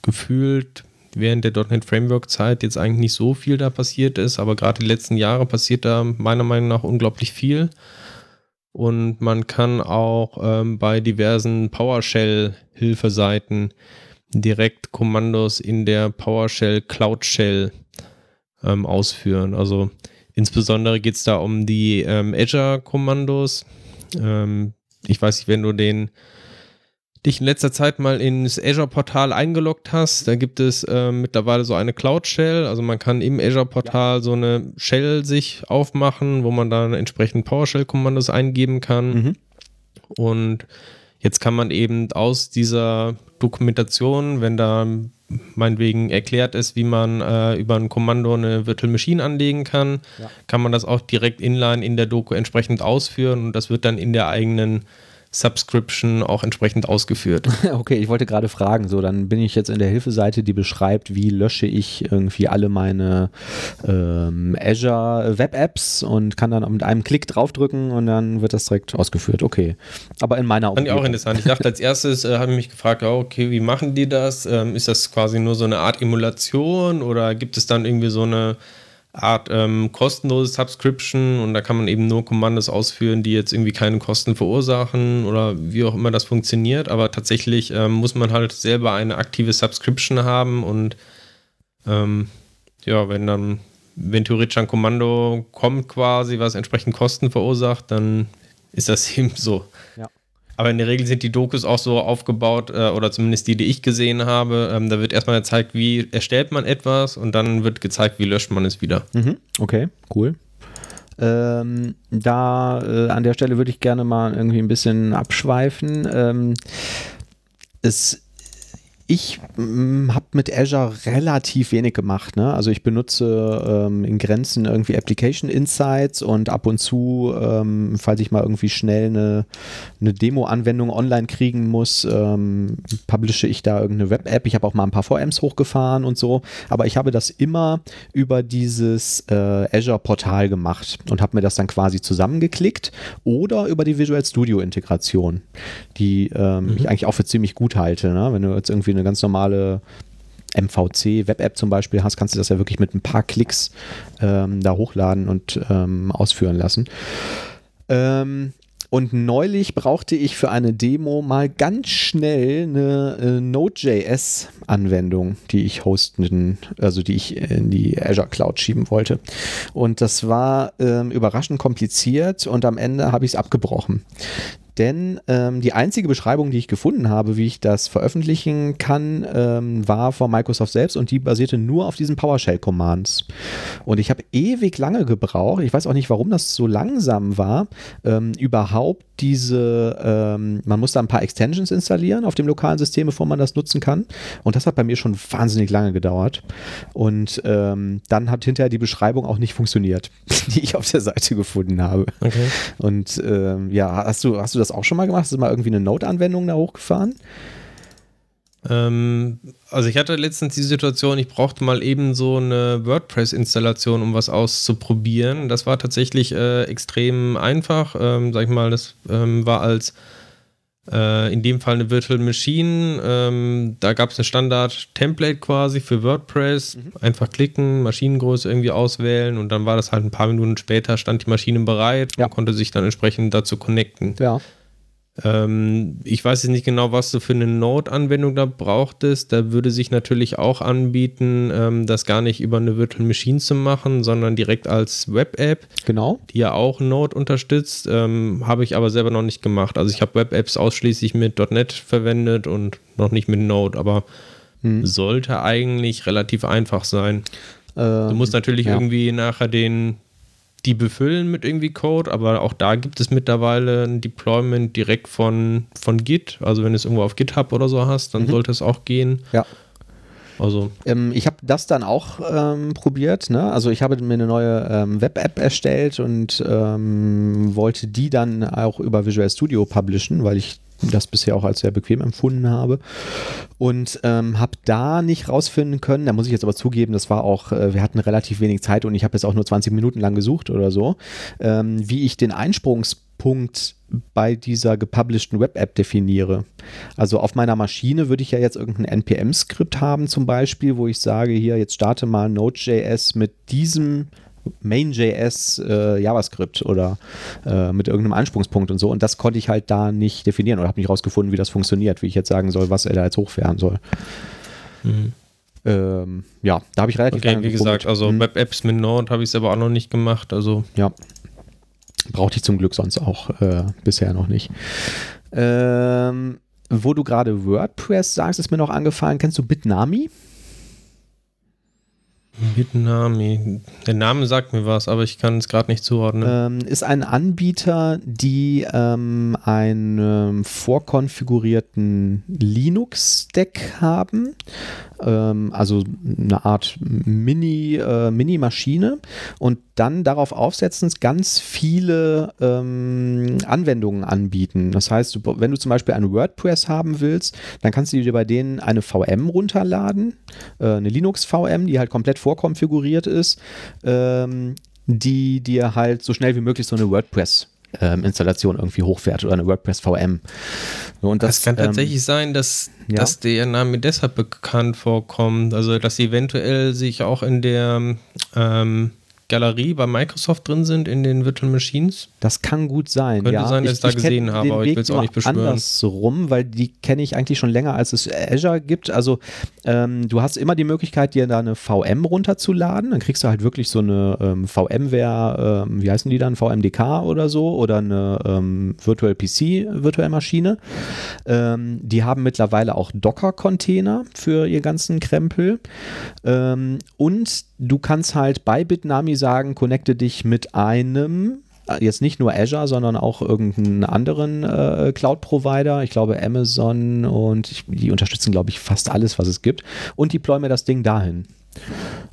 gefühlt während der .NET Framework Zeit jetzt eigentlich nicht so viel da passiert ist, aber gerade die letzten Jahre passiert da meiner Meinung nach unglaublich viel. Und man kann auch ähm, bei diversen PowerShell-Hilfeseiten direkt Kommandos in der PowerShell Cloud Shell ähm, ausführen. Also insbesondere geht es da um die ähm, Azure-Kommandos. Ähm, ich weiß nicht, wenn du den dich in letzter Zeit mal ins Azure-Portal eingeloggt hast, da gibt es äh, mittlerweile so eine Cloud-Shell. Also man kann im Azure-Portal ja. so eine Shell sich aufmachen, wo man dann entsprechend PowerShell-Kommandos eingeben kann. Mhm. Und Jetzt kann man eben aus dieser Dokumentation, wenn da meinetwegen erklärt ist, wie man äh, über ein Kommando eine Virtual Machine anlegen kann, ja. kann man das auch direkt inline in der Doku entsprechend ausführen und das wird dann in der eigenen Subscription auch entsprechend ausgeführt. Okay, ich wollte gerade fragen, so dann bin ich jetzt in der Hilfeseite, die beschreibt, wie lösche ich irgendwie alle meine ähm, Azure Web Apps und kann dann mit einem Klick draufdrücken und dann wird das direkt ausgeführt. Okay, aber in meiner Fand ich auch interessant. Ich dachte als erstes, äh, habe ich mich gefragt, oh, okay, wie machen die das? Ähm, ist das quasi nur so eine Art Emulation oder gibt es dann irgendwie so eine Art ähm, kostenlose Subscription und da kann man eben nur Kommandos ausführen, die jetzt irgendwie keine Kosten verursachen oder wie auch immer das funktioniert. Aber tatsächlich ähm, muss man halt selber eine aktive Subscription haben und ähm, ja, wenn dann, wenn theoretisch ein Kommando kommt quasi, was entsprechend Kosten verursacht, dann ist das eben so. Ja. Aber in der Regel sind die Dokus auch so aufgebaut, äh, oder zumindest die, die ich gesehen habe. Ähm, da wird erstmal gezeigt, wie erstellt man etwas und dann wird gezeigt, wie löscht man es wieder. Mhm. Okay, cool. Ähm, da äh, an der Stelle würde ich gerne mal irgendwie ein bisschen abschweifen. Ähm, es ich mm, habe mit Azure relativ wenig gemacht. Ne? Also ich benutze ähm, in Grenzen irgendwie Application Insights und ab und zu, ähm, falls ich mal irgendwie schnell eine, eine Demo-Anwendung online kriegen muss, ähm, publische ich da irgendeine Web-App. Ich habe auch mal ein paar VMs hochgefahren und so. Aber ich habe das immer über dieses äh, Azure-Portal gemacht und habe mir das dann quasi zusammengeklickt oder über die Visual Studio-Integration, die ähm, mhm. ich eigentlich auch für ziemlich gut halte. Ne? Wenn du jetzt irgendwie eine ganz normale MVC Web-App zum Beispiel hast, kannst du das ja wirklich mit ein paar Klicks ähm, da hochladen und ähm, ausführen lassen. Ähm, und neulich brauchte ich für eine Demo mal ganz schnell eine äh, Node.js-Anwendung, die ich hosten, also die ich in die Azure Cloud schieben wollte. Und das war ähm, überraschend kompliziert und am Ende habe ich es abgebrochen denn ähm, die einzige Beschreibung, die ich gefunden habe, wie ich das veröffentlichen kann, ähm, war von Microsoft selbst und die basierte nur auf diesen PowerShell-Commands. Und ich habe ewig lange gebraucht, ich weiß auch nicht, warum das so langsam war, ähm, überhaupt diese, ähm, man muss da ein paar Extensions installieren auf dem lokalen System, bevor man das nutzen kann. Und das hat bei mir schon wahnsinnig lange gedauert. Und ähm, dann hat hinterher die Beschreibung auch nicht funktioniert, die ich auf der Seite gefunden habe. Okay. Und ähm, ja, hast du, hast du das auch schon mal gemacht? Hast du mal irgendwie eine Node-Anwendung da hochgefahren? Ähm, also ich hatte letztens die Situation, ich brauchte mal eben so eine WordPress-Installation, um was auszuprobieren. Das war tatsächlich äh, extrem einfach. Ähm, sag ich mal, das ähm, war als äh, in dem Fall eine Virtual Machine. Ähm, da gab es eine Standard-Template quasi für WordPress. Mhm. Einfach klicken, Maschinengröße irgendwie auswählen und dann war das halt ein paar Minuten später, stand die Maschine bereit ja. und konnte sich dann entsprechend dazu connecten. Ja. Ähm, ich weiß jetzt nicht genau, was du für eine Node-Anwendung da brauchtest. Da würde sich natürlich auch anbieten, ähm, das gar nicht über eine Virtual Machine zu machen, sondern direkt als Web-App. Genau. Die ja auch Node unterstützt. Ähm, habe ich aber selber noch nicht gemacht. Also ich habe Web-Apps ausschließlich mit .NET verwendet und noch nicht mit Node, aber hm. sollte eigentlich relativ einfach sein. Ähm, du musst natürlich ja. irgendwie nachher den die befüllen mit irgendwie Code, aber auch da gibt es mittlerweile ein Deployment direkt von, von Git. Also wenn du es irgendwo auf GitHub oder so hast, dann mhm. sollte es auch gehen. Ja. Also. Ähm, ich habe das dann auch ähm, probiert. Ne? Also ich habe mir eine neue ähm, Web-App erstellt und ähm, wollte die dann auch über Visual Studio publishen, weil ich das bisher auch als sehr bequem empfunden habe. Und ähm, habe da nicht rausfinden können, da muss ich jetzt aber zugeben, das war auch, äh, wir hatten relativ wenig Zeit und ich habe jetzt auch nur 20 Minuten lang gesucht oder so, ähm, wie ich den Einsprungspunkt bei dieser gepublisheden Web-App definiere. Also auf meiner Maschine würde ich ja jetzt irgendein NPM-Skript haben zum Beispiel, wo ich sage, hier, jetzt starte mal Node.js mit diesem Main.js äh, JavaScript oder äh, mit irgendeinem Ansprungspunkt und so. Und das konnte ich halt da nicht definieren oder habe nicht rausgefunden, wie das funktioniert, wie ich jetzt sagen soll, was er da jetzt hochfahren soll. Mhm. Ähm, ja, da habe ich relativ okay, wie gesagt, also mhm. Web-Apps mit Node habe ich selber auch noch nicht gemacht. Also ja, brauchte ich zum Glück sonst auch äh, bisher noch nicht. Ähm, wo du gerade WordPress sagst, ist mir noch angefallen. Kennst du Bitnami? Bitnami. Der Name sagt mir was, aber ich kann es gerade nicht zuordnen. Ähm, ist ein Anbieter, die ähm, einen ähm, vorkonfigurierten Linux-Stack haben. Ähm, also eine Art Mini, äh, Mini-Maschine und dann darauf aufsetzen, ganz viele ähm, Anwendungen anbieten. Das heißt, wenn du zum Beispiel ein WordPress haben willst, dann kannst du dir bei denen eine VM runterladen, äh, eine Linux-VM, die halt komplett vorkonfiguriert ist, ähm, die dir halt so schnell wie möglich so eine WordPress ähm, Installation irgendwie hochfährt oder eine WordPress VM. Und das, es kann ähm, tatsächlich sein, dass, ja? dass der Name deshalb bekannt vorkommt, also dass sie eventuell sich auch in der ähm, Galerie bei Microsoft drin sind in den Virtual Machines. Das kann gut sein. Könnte ja. sein, dass ich, ich da gesehen habe, aber ich will es auch nicht beschwören. Andersrum, weil die kenne ich eigentlich schon länger, als es Azure gibt. Also ähm, du hast immer die Möglichkeit, dir da eine VM runterzuladen. Dann kriegst du halt wirklich so eine ähm, VMware, ähm, wie heißen die dann, VMDK oder so, oder eine ähm, Virtual PC, Virtual Maschine. Ähm, die haben mittlerweile auch Docker-Container für ihr ganzen Krempel. Ähm, und du kannst halt bei Bitnami sagen, connecte dich mit einem äh, jetzt nicht nur Azure, sondern auch irgendeinen anderen äh, Cloud-Provider. Ich glaube Amazon und ich, die unterstützen, glaube ich, fast alles, was es gibt. Und deploy mir das Ding dahin.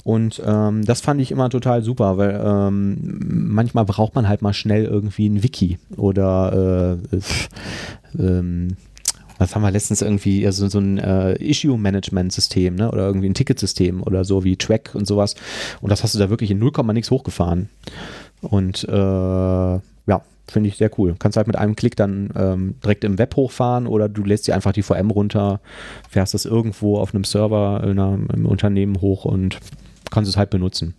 Und ähm, das fand ich immer total super, weil ähm, manchmal braucht man halt mal schnell irgendwie ein Wiki oder äh, ähm, was haben wir letztens irgendwie, also so ein äh, Issue-Management-System, ne? Oder irgendwie ein Ticketsystem oder so wie Track und sowas. Und das hast du da wirklich in 0, nix hochgefahren. Und äh, ja, finde ich sehr cool. Kannst halt mit einem Klick dann ähm, direkt im Web hochfahren oder du lässt dir einfach die VM runter, fährst das irgendwo auf einem Server in einer, im Unternehmen hoch und kannst es halt benutzen.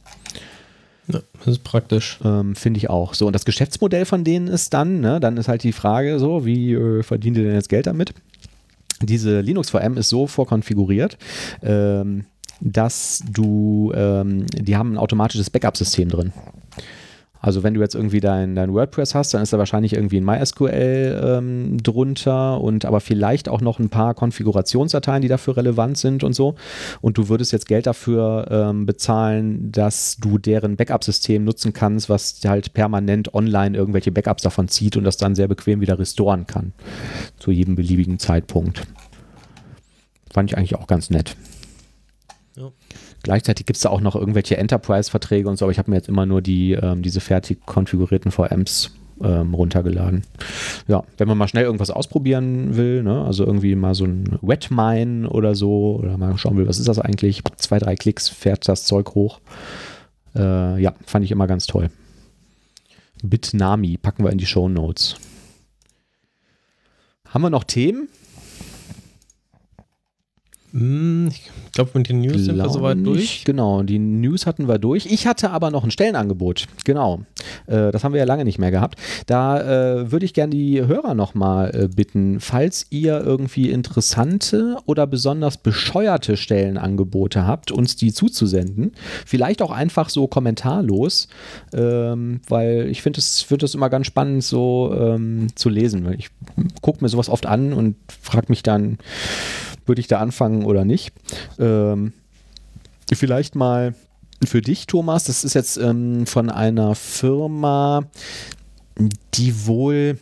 Ja, das ist praktisch. Ähm, Finde ich auch. So, und das Geschäftsmodell von denen ist dann, ne, dann ist halt die Frage so, wie äh, verdient ihr denn jetzt Geld damit? Diese Linux VM ist so vorkonfiguriert, ähm, dass du, ähm, die haben ein automatisches Backup-System drin. Also wenn du jetzt irgendwie dein, dein WordPress hast, dann ist da wahrscheinlich irgendwie ein MySQL ähm, drunter und aber vielleicht auch noch ein paar Konfigurationsdateien, die dafür relevant sind und so. Und du würdest jetzt Geld dafür ähm, bezahlen, dass du deren Backup-System nutzen kannst, was halt permanent online irgendwelche Backups davon zieht und das dann sehr bequem wieder restoren kann. Zu jedem beliebigen Zeitpunkt. Fand ich eigentlich auch ganz nett. Ja. Gleichzeitig gibt es da auch noch irgendwelche Enterprise-Verträge und so, aber ich habe mir jetzt immer nur die, ähm, diese fertig konfigurierten VMs ähm, runtergeladen. Ja, wenn man mal schnell irgendwas ausprobieren will, ne, also irgendwie mal so ein Wetmine oder so, oder mal schauen will, was ist das eigentlich? Zwei, drei Klicks fährt das Zeug hoch. Äh, ja, fand ich immer ganz toll. Bitnami packen wir in die Show Notes. Haben wir noch Themen? Hm, ich glaube, mit den News Glaub sind wir soweit durch. Genau, die News hatten wir durch. Ich hatte aber noch ein Stellenangebot. Genau. Äh, das haben wir ja lange nicht mehr gehabt. Da äh, würde ich gerne die Hörer nochmal äh, bitten, falls ihr irgendwie interessante oder besonders bescheuerte Stellenangebote habt, uns die zuzusenden. Vielleicht auch einfach so kommentarlos, ähm, weil ich finde es find immer ganz spannend, so ähm, zu lesen. Ich gucke mir sowas oft an und frage mich dann, würde ich da anfangen oder nicht. Ähm, vielleicht mal für dich, Thomas, das ist jetzt ähm, von einer Firma, die wohl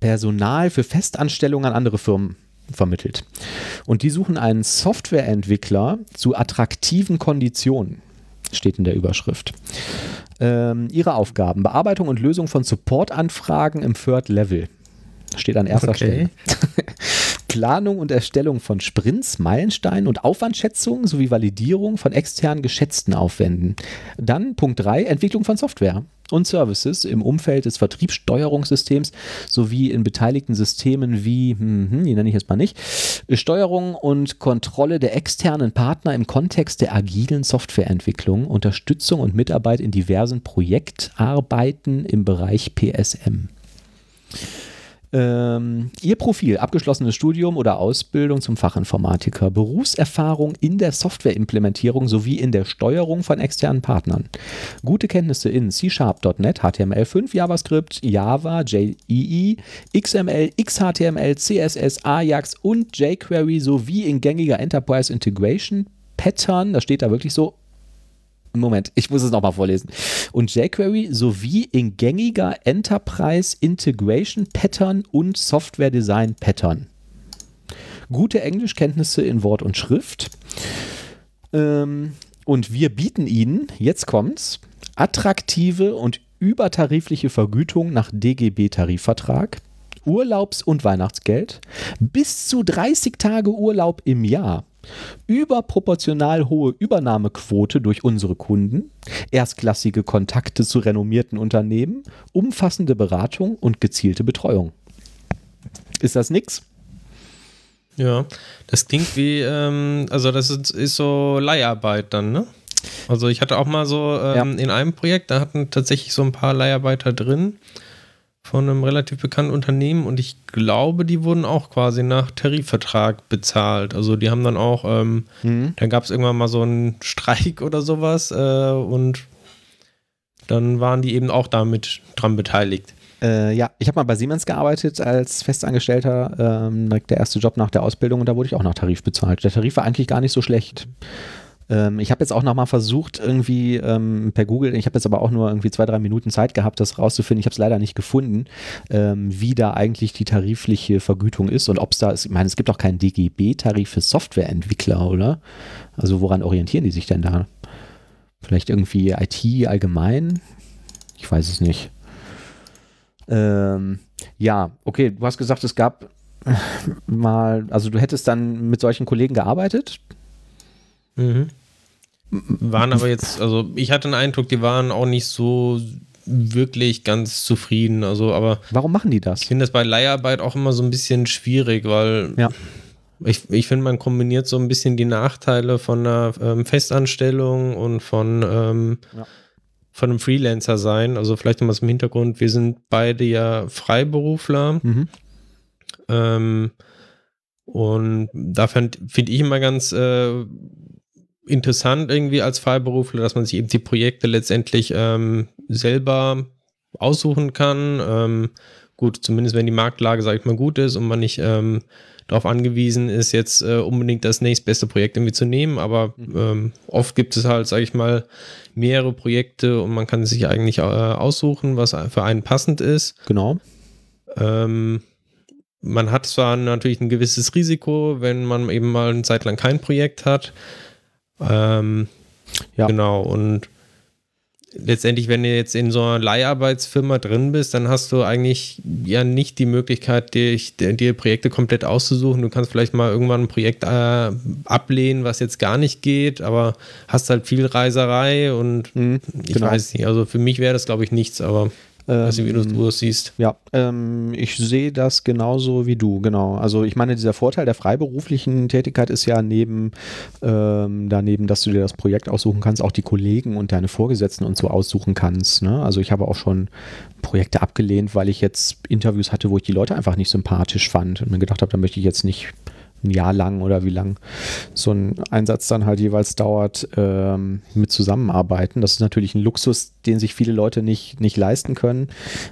Personal für Festanstellungen an andere Firmen vermittelt. Und die suchen einen Softwareentwickler zu attraktiven Konditionen, steht in der Überschrift. Ähm, ihre Aufgaben: Bearbeitung und Lösung von Supportanfragen im Third Level. Steht an erster okay. Stelle. Planung und Erstellung von Sprints, Meilensteinen und Aufwandschätzungen sowie Validierung von extern geschätzten Aufwänden. Dann Punkt 3, Entwicklung von Software und Services im Umfeld des Vertriebssteuerungssystems sowie in beteiligten Systemen wie, hm, hm, die nenne ich jetzt mal nicht, Steuerung und Kontrolle der externen Partner im Kontext der agilen Softwareentwicklung, Unterstützung und Mitarbeit in diversen Projektarbeiten im Bereich PSM. Ähm, Ihr Profil, abgeschlossenes Studium oder Ausbildung zum Fachinformatiker, Berufserfahrung in der Softwareimplementierung sowie in der Steuerung von externen Partnern, gute Kenntnisse in C-Sharp.net, HTML5, JavaScript, Java, JEE, XML, XHTML, CSS, Ajax und jQuery sowie in gängiger Enterprise Integration Pattern, das steht da wirklich so, Moment, ich muss es nochmal vorlesen. Und jQuery sowie in gängiger Enterprise Integration Pattern und Software Design Pattern. Gute Englischkenntnisse in Wort und Schrift. Ähm, und wir bieten Ihnen, jetzt kommt's, attraktive und übertarifliche Vergütung nach DGB-Tarifvertrag, Urlaubs- und Weihnachtsgeld, bis zu 30 Tage Urlaub im Jahr überproportional hohe Übernahmequote durch unsere Kunden, erstklassige Kontakte zu renommierten Unternehmen, umfassende Beratung und gezielte Betreuung. Ist das nix? Ja, das klingt wie, ähm, also das ist, ist so Leiharbeit dann, ne? Also ich hatte auch mal so ähm, ja. in einem Projekt, da hatten tatsächlich so ein paar Leiharbeiter drin von einem relativ bekannten Unternehmen und ich glaube, die wurden auch quasi nach Tarifvertrag bezahlt. Also die haben dann auch, ähm, mhm. dann gab es irgendwann mal so einen Streik oder sowas äh, und dann waren die eben auch damit dran beteiligt. Äh, ja, ich habe mal bei Siemens gearbeitet als Festangestellter, ähm, der erste Job nach der Ausbildung und da wurde ich auch nach Tarif bezahlt. Der Tarif war eigentlich gar nicht so schlecht. Ähm, ich habe jetzt auch nochmal versucht, irgendwie ähm, per Google, ich habe jetzt aber auch nur irgendwie zwei, drei Minuten Zeit gehabt, das rauszufinden. Ich habe es leider nicht gefunden, ähm, wie da eigentlich die tarifliche Vergütung ist und ob es da ist. Ich meine, es gibt auch keinen DGB-Tarif für Softwareentwickler, oder? Also woran orientieren die sich denn da? Vielleicht irgendwie IT allgemein? Ich weiß es nicht. Ähm, ja, okay, du hast gesagt, es gab mal, also du hättest dann mit solchen Kollegen gearbeitet? Mhm. Waren aber jetzt, also ich hatte den Eindruck, die waren auch nicht so wirklich ganz zufrieden. Also, aber. Warum machen die das? Ich finde das bei Leiharbeit auch immer so ein bisschen schwierig, weil ja. ich, ich finde, man kombiniert so ein bisschen die Nachteile von einer ähm, Festanstellung und von, ähm, ja. von einem Freelancer sein. Also vielleicht nochmal zum Hintergrund, wir sind beide ja Freiberufler. Mhm. Ähm, und da finde ich immer ganz äh, interessant irgendwie als Freiberufler, dass man sich eben die Projekte letztendlich ähm, selber aussuchen kann. Ähm, gut, zumindest wenn die Marktlage, sage ich mal, gut ist und man nicht ähm, darauf angewiesen ist, jetzt äh, unbedingt das nächstbeste Projekt irgendwie zu nehmen. Aber mhm. ähm, oft gibt es halt, sage ich mal, mehrere Projekte und man kann sich eigentlich äh, aussuchen, was für einen passend ist. Genau. Ähm, man hat zwar natürlich ein gewisses Risiko, wenn man eben mal eine Zeit lang kein Projekt hat. Ähm, ja. Genau, und letztendlich, wenn du jetzt in so einer Leiharbeitsfirma drin bist, dann hast du eigentlich ja nicht die Möglichkeit, dir, dir Projekte komplett auszusuchen. Du kannst vielleicht mal irgendwann ein Projekt äh, ablehnen, was jetzt gar nicht geht, aber hast halt viel Reiserei und mhm, ich genau. weiß nicht. Also für mich wäre das, glaube ich, nichts, aber weiß nicht, wie du, du es siehst. Ja, ähm, ich sehe das genauso wie du, genau. Also ich meine, dieser Vorteil der freiberuflichen Tätigkeit ist ja neben ähm, daneben, dass du dir das Projekt aussuchen kannst, auch die Kollegen und deine Vorgesetzten und so aussuchen kannst. Ne? Also ich habe auch schon Projekte abgelehnt, weil ich jetzt Interviews hatte, wo ich die Leute einfach nicht sympathisch fand und mir gedacht habe, da möchte ich jetzt nicht ein Jahr lang oder wie lang so ein Einsatz dann halt jeweils dauert, ähm, mit zusammenarbeiten. Das ist natürlich ein Luxus, den sich viele Leute nicht, nicht leisten können.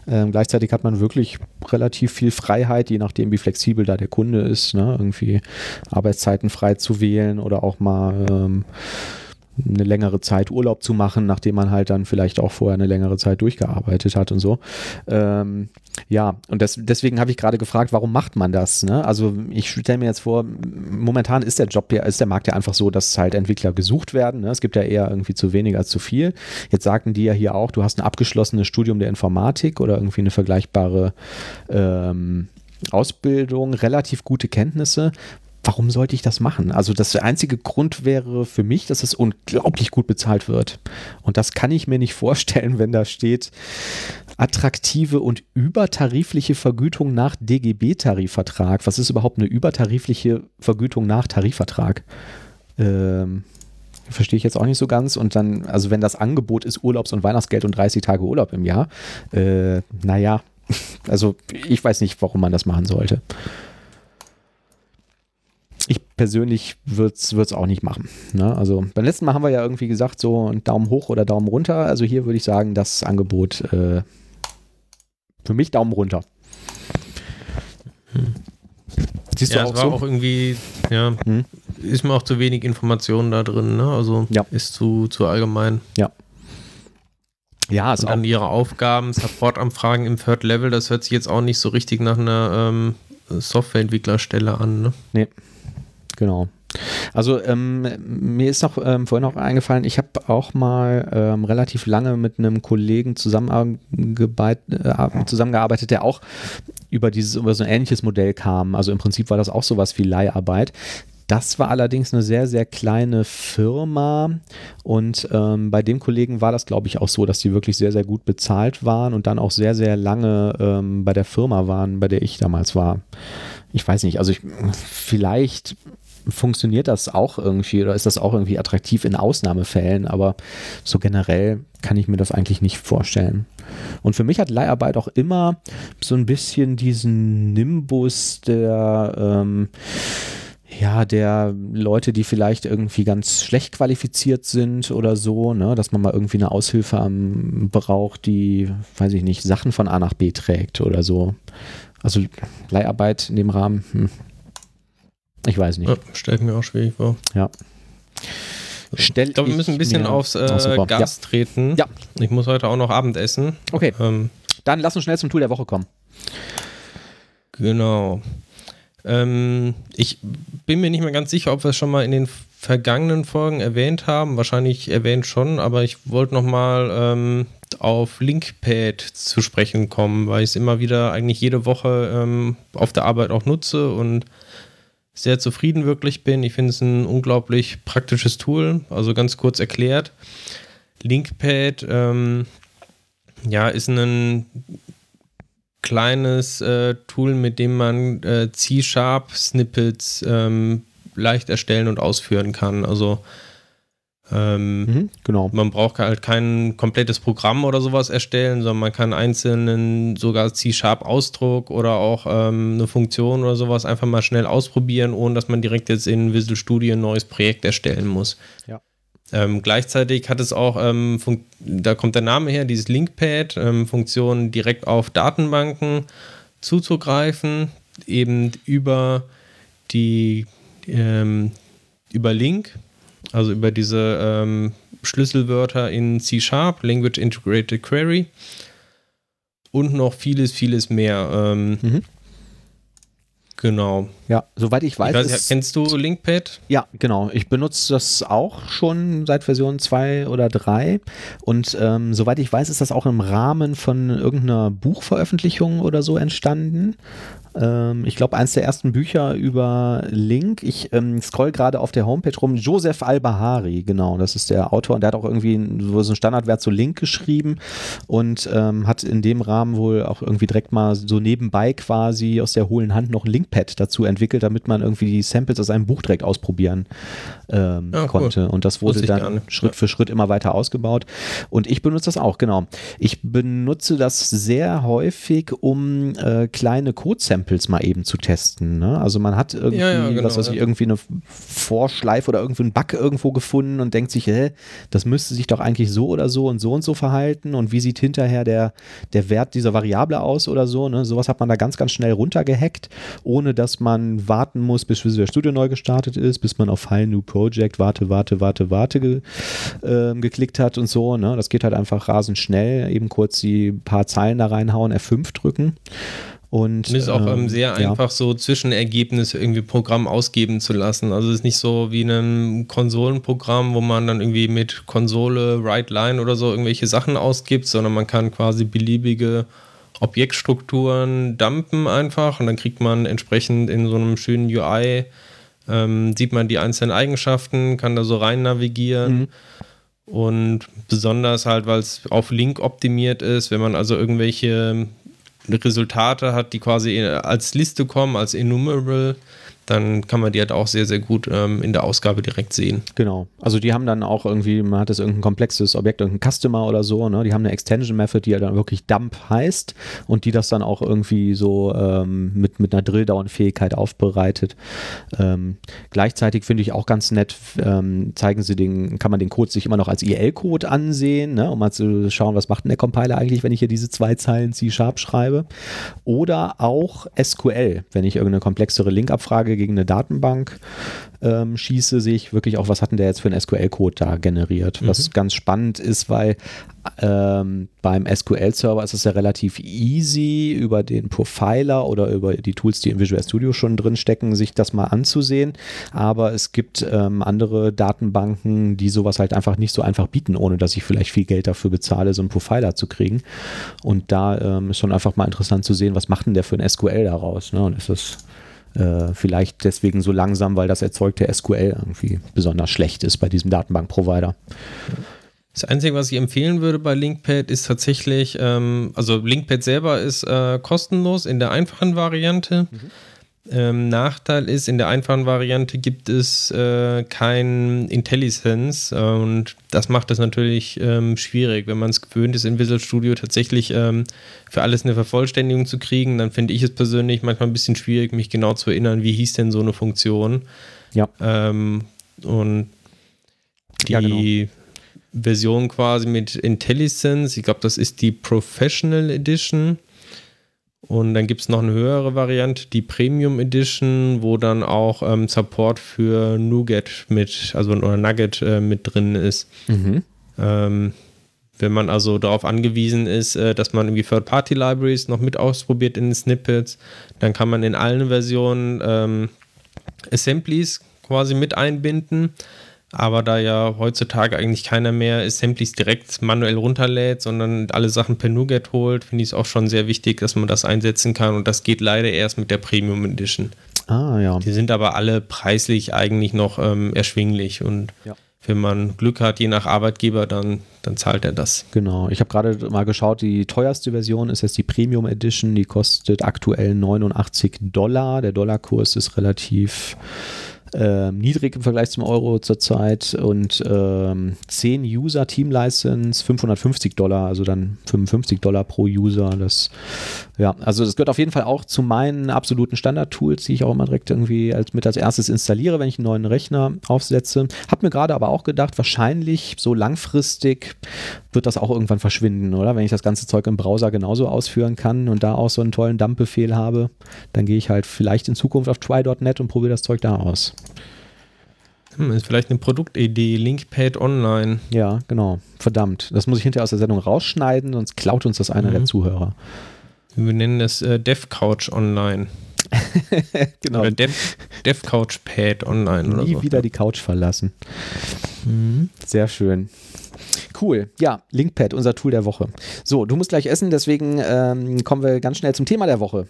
Ähm, gleichzeitig hat man wirklich relativ viel Freiheit, je nachdem, wie flexibel da der Kunde ist, ne? irgendwie Arbeitszeiten frei zu wählen oder auch mal ähm, eine längere Zeit Urlaub zu machen, nachdem man halt dann vielleicht auch vorher eine längere Zeit durchgearbeitet hat und so. Ähm, ja, und das, deswegen habe ich gerade gefragt, warum macht man das? Ne? Also ich stelle mir jetzt vor, momentan ist der Job ja, ist der Markt ja einfach so, dass halt Entwickler gesucht werden. Ne? Es gibt ja eher irgendwie zu wenig als zu viel. Jetzt sagten die ja hier auch, du hast ein abgeschlossenes Studium der Informatik oder irgendwie eine vergleichbare ähm, Ausbildung, relativ gute Kenntnisse warum sollte ich das machen? Also das einzige Grund wäre für mich, dass es unglaublich gut bezahlt wird. Und das kann ich mir nicht vorstellen, wenn da steht, attraktive und übertarifliche Vergütung nach DGB-Tarifvertrag. Was ist überhaupt eine übertarifliche Vergütung nach Tarifvertrag? Ähm, verstehe ich jetzt auch nicht so ganz. Und dann, also wenn das Angebot ist Urlaubs- und Weihnachtsgeld und 30 Tage Urlaub im Jahr, äh, naja, also ich weiß nicht, warum man das machen sollte ich persönlich würde es auch nicht machen. Ne? Also beim letzten Mal haben wir ja irgendwie gesagt, so ein Daumen hoch oder Daumen runter. Also hier würde ich sagen, das Angebot äh, für mich Daumen runter. Hm. Siehst ja, du auch es war so? auch irgendwie, ja, hm? ist mir auch zu wenig Informationen da drin, ne? Also ja. ist zu, zu allgemein. Ja. Ja, ist Und dann ihre Aufgaben, Supportanfragen im Third Level, das hört sich jetzt auch nicht so richtig nach einer ähm, Softwareentwicklerstelle an, ne? Nee. Genau. Also ähm, mir ist noch ähm, vorhin noch eingefallen, ich habe auch mal ähm, relativ lange mit einem Kollegen äh, zusammengearbeitet, der auch über dieses über so ein ähnliches Modell kam. Also im Prinzip war das auch sowas wie Leiharbeit. Das war allerdings eine sehr, sehr kleine Firma und ähm, bei dem Kollegen war das, glaube ich, auch so, dass die wirklich sehr, sehr gut bezahlt waren und dann auch sehr, sehr lange ähm, bei der Firma waren, bei der ich damals war. Ich weiß nicht, also ich, vielleicht funktioniert das auch irgendwie oder ist das auch irgendwie attraktiv in Ausnahmefällen, aber so generell kann ich mir das eigentlich nicht vorstellen. Und für mich hat Leiharbeit auch immer so ein bisschen diesen Nimbus der ähm, ja, der Leute, die vielleicht irgendwie ganz schlecht qualifiziert sind oder so, ne, dass man mal irgendwie eine Aushilfe am braucht, die, weiß ich nicht, Sachen von A nach B trägt oder so. Also Leiharbeit in dem Rahmen, hm. Ich weiß nicht. Ja, Stelle ich mir auch schwierig vor. Ja. Stell ich glaube, wir müssen ein bisschen aufs äh, Gas ja. treten. Ja. Ich muss heute auch noch Abendessen. Okay. Ähm, Dann lass uns schnell zum Tool der Woche kommen. Genau. Ähm, ich bin mir nicht mehr ganz sicher, ob wir es schon mal in den vergangenen Folgen erwähnt haben. Wahrscheinlich erwähnt schon, aber ich wollte noch mal ähm, auf Linkpad zu sprechen kommen, weil ich es immer wieder eigentlich jede Woche ähm, auf der Arbeit auch nutze und sehr zufrieden wirklich bin. Ich finde es ein unglaublich praktisches Tool. Also ganz kurz erklärt. Linkpad ähm, ja, ist ein kleines äh, Tool, mit dem man äh, C-Sharp-Snippets ähm, leicht erstellen und ausführen kann. Also ähm, mhm, genau. man braucht halt kein komplettes Programm oder sowas erstellen, sondern man kann einzelnen sogar C-Sharp-Ausdruck oder auch ähm, eine Funktion oder sowas einfach mal schnell ausprobieren, ohne dass man direkt jetzt in Visual Studio ein neues Projekt erstellen muss. Ja. Ähm, gleichzeitig hat es auch, ähm, da kommt der Name her, dieses Linkpad, ähm, Funktionen direkt auf Datenbanken zuzugreifen, eben über die ähm, über Link, also über diese ähm, Schlüsselwörter in C Sharp, Language Integrated Query und noch vieles, vieles mehr. Ähm, mhm. Genau. Ja, soweit ich weiß. Ich weiß ist, kennst du Linkpad? Ja, genau. Ich benutze das auch schon seit Version 2 oder 3. Und ähm, soweit ich weiß, ist das auch im Rahmen von irgendeiner Buchveröffentlichung oder so entstanden. Ähm, ich glaube, eins der ersten Bücher über Link. Ich ähm, scroll gerade auf der Homepage rum. Joseph Al-Bahari, genau, das ist der Autor. Und der hat auch irgendwie so einen Standardwert zu Link geschrieben und ähm, hat in dem Rahmen wohl auch irgendwie direkt mal so nebenbei quasi aus der hohlen Hand noch ein Linkpad dazu entwickelt, damit man irgendwie die Samples aus einem Buch direkt ausprobieren ähm, ja, konnte. Cool. Und das wurde dann Schritt für Schritt immer weiter ausgebaut. Und ich benutze das auch, genau. Ich benutze das sehr häufig, um äh, kleine Code-Samples Samples mal eben zu testen. Ne? Also man hat irgendwie, ja, ja, genau, was weiß ich, irgendwie eine Vorschleife oder irgendwie einen Bug irgendwo gefunden und denkt sich, hä, das müsste sich doch eigentlich so oder so und so und so verhalten und wie sieht hinterher der, der Wert dieser Variable aus oder so. Ne? Sowas hat man da ganz, ganz schnell runtergehackt, ohne dass man warten muss, bis Visual Studio neu gestartet ist, bis man auf File New Project, warte, warte, warte, warte ge, äh, geklickt hat und so. Ne? Das geht halt einfach rasend schnell, eben kurz die paar Zeilen da reinhauen, F5 drücken und, und ist auch ähm, sehr ja. einfach so Zwischenergebnisse irgendwie Programm ausgeben zu lassen. Also es ist nicht so wie ein Konsolenprogramm, wo man dann irgendwie mit Konsole, Write Line oder so irgendwelche Sachen ausgibt, sondern man kann quasi beliebige Objektstrukturen dumpen einfach und dann kriegt man entsprechend in so einem schönen UI, ähm, sieht man die einzelnen Eigenschaften, kann da so rein navigieren. Mhm. Und besonders halt, weil es auf Link optimiert ist, wenn man also irgendwelche Resultate hat, die quasi als Liste kommen, als enumerable dann kann man die halt auch sehr, sehr gut ähm, in der Ausgabe direkt sehen. Genau. Also die haben dann auch irgendwie, man hat das irgendein komplexes Objekt, irgendein Customer oder so, ne? Die haben eine Extension Method, die ja dann wirklich Dump heißt und die das dann auch irgendwie so ähm, mit, mit einer Drill-Down-Fähigkeit aufbereitet. Ähm, gleichzeitig finde ich auch ganz nett, ähm, zeigen sie den, kann man den Code sich immer noch als IL-Code ansehen, ne? um mal zu schauen, was macht denn der Compiler eigentlich, wenn ich hier diese zwei Zeilen C-Sharp schreibe. Oder auch SQL, wenn ich irgendeine komplexere Link-Abfrage Anfrage gegen eine Datenbank ähm, schieße, sehe ich wirklich auch, was hat denn der jetzt für einen SQL-Code da generiert. Mhm. Was ganz spannend ist, weil ähm, beim SQL-Server ist es ja relativ easy, über den Profiler oder über die Tools, die im Visual Studio schon drin stecken, sich das mal anzusehen. Aber es gibt ähm, andere Datenbanken, die sowas halt einfach nicht so einfach bieten, ohne dass ich vielleicht viel Geld dafür bezahle, so einen Profiler zu kriegen. Und da ähm, ist schon einfach mal interessant zu sehen, was macht denn der für ein SQL daraus? Ne? Und ist das äh, vielleicht deswegen so langsam, weil das erzeugte SQL irgendwie besonders schlecht ist bei diesem Datenbankprovider. Das Einzige, was ich empfehlen würde bei Linkpad, ist tatsächlich, ähm, also Linkpad selber ist äh, kostenlos in der einfachen Variante. Mhm. Ähm, Nachteil ist, in der einfachen Variante gibt es äh, kein IntelliSense äh, und das macht es natürlich ähm, schwierig. Wenn man es gewöhnt ist, in Visual Studio tatsächlich ähm, für alles eine Vervollständigung zu kriegen, dann finde ich es persönlich manchmal ein bisschen schwierig, mich genau zu erinnern, wie hieß denn so eine Funktion. Ja. Ähm, und die ja, genau. Version quasi mit IntelliSense, ich glaube, das ist die Professional Edition und dann gibt es noch eine höhere Variante, die Premium Edition, wo dann auch ähm, Support für Nougat mit, also oder Nugget äh, mit drin ist. Mhm. Ähm, wenn man also darauf angewiesen ist, äh, dass man irgendwie Third-Party-Libraries noch mit ausprobiert in den Snippets, dann kann man in allen Versionen ähm, Assemblies quasi mit einbinden. Aber da ja heutzutage eigentlich keiner mehr Assemblies direkt manuell runterlädt, sondern alle Sachen per NuGet holt, finde ich es auch schon sehr wichtig, dass man das einsetzen kann. Und das geht leider erst mit der Premium Edition. Ah, ja. Die sind aber alle preislich eigentlich noch ähm, erschwinglich. Und ja. wenn man Glück hat, je nach Arbeitgeber, dann, dann zahlt er das. Genau. Ich habe gerade mal geschaut, die teuerste Version ist jetzt die Premium Edition. Die kostet aktuell 89 Dollar. Der Dollarkurs ist relativ ähm, niedrig im Vergleich zum Euro zurzeit und ähm, 10 User Team License 550 Dollar, also dann 55 Dollar pro User. Das, ja, also das gehört auf jeden Fall auch zu meinen absoluten Standard-Tools, die ich auch immer direkt irgendwie als, mit als erstes installiere, wenn ich einen neuen Rechner aufsetze. Hab mir gerade aber auch gedacht, wahrscheinlich so langfristig wird das auch irgendwann verschwinden, oder? Wenn ich das ganze Zeug im Browser genauso ausführen kann und da auch so einen tollen Dump-Befehl habe, dann gehe ich halt vielleicht in Zukunft auf try.net und probiere das Zeug da aus. Hm, ist vielleicht eine Produktidee, Linkpad Online. Ja, genau. Verdammt. Das muss ich hinterher aus der Sendung rausschneiden, sonst klaut uns das einer mhm. der Zuhörer. Wir nennen das äh, DevCouch Online. genau. Oder Dev, Pad Online oder Nie so. wieder die Couch verlassen. Mhm. Sehr schön. Cool. Ja, Linkpad, unser Tool der Woche. So, du musst gleich essen, deswegen ähm, kommen wir ganz schnell zum Thema der Woche.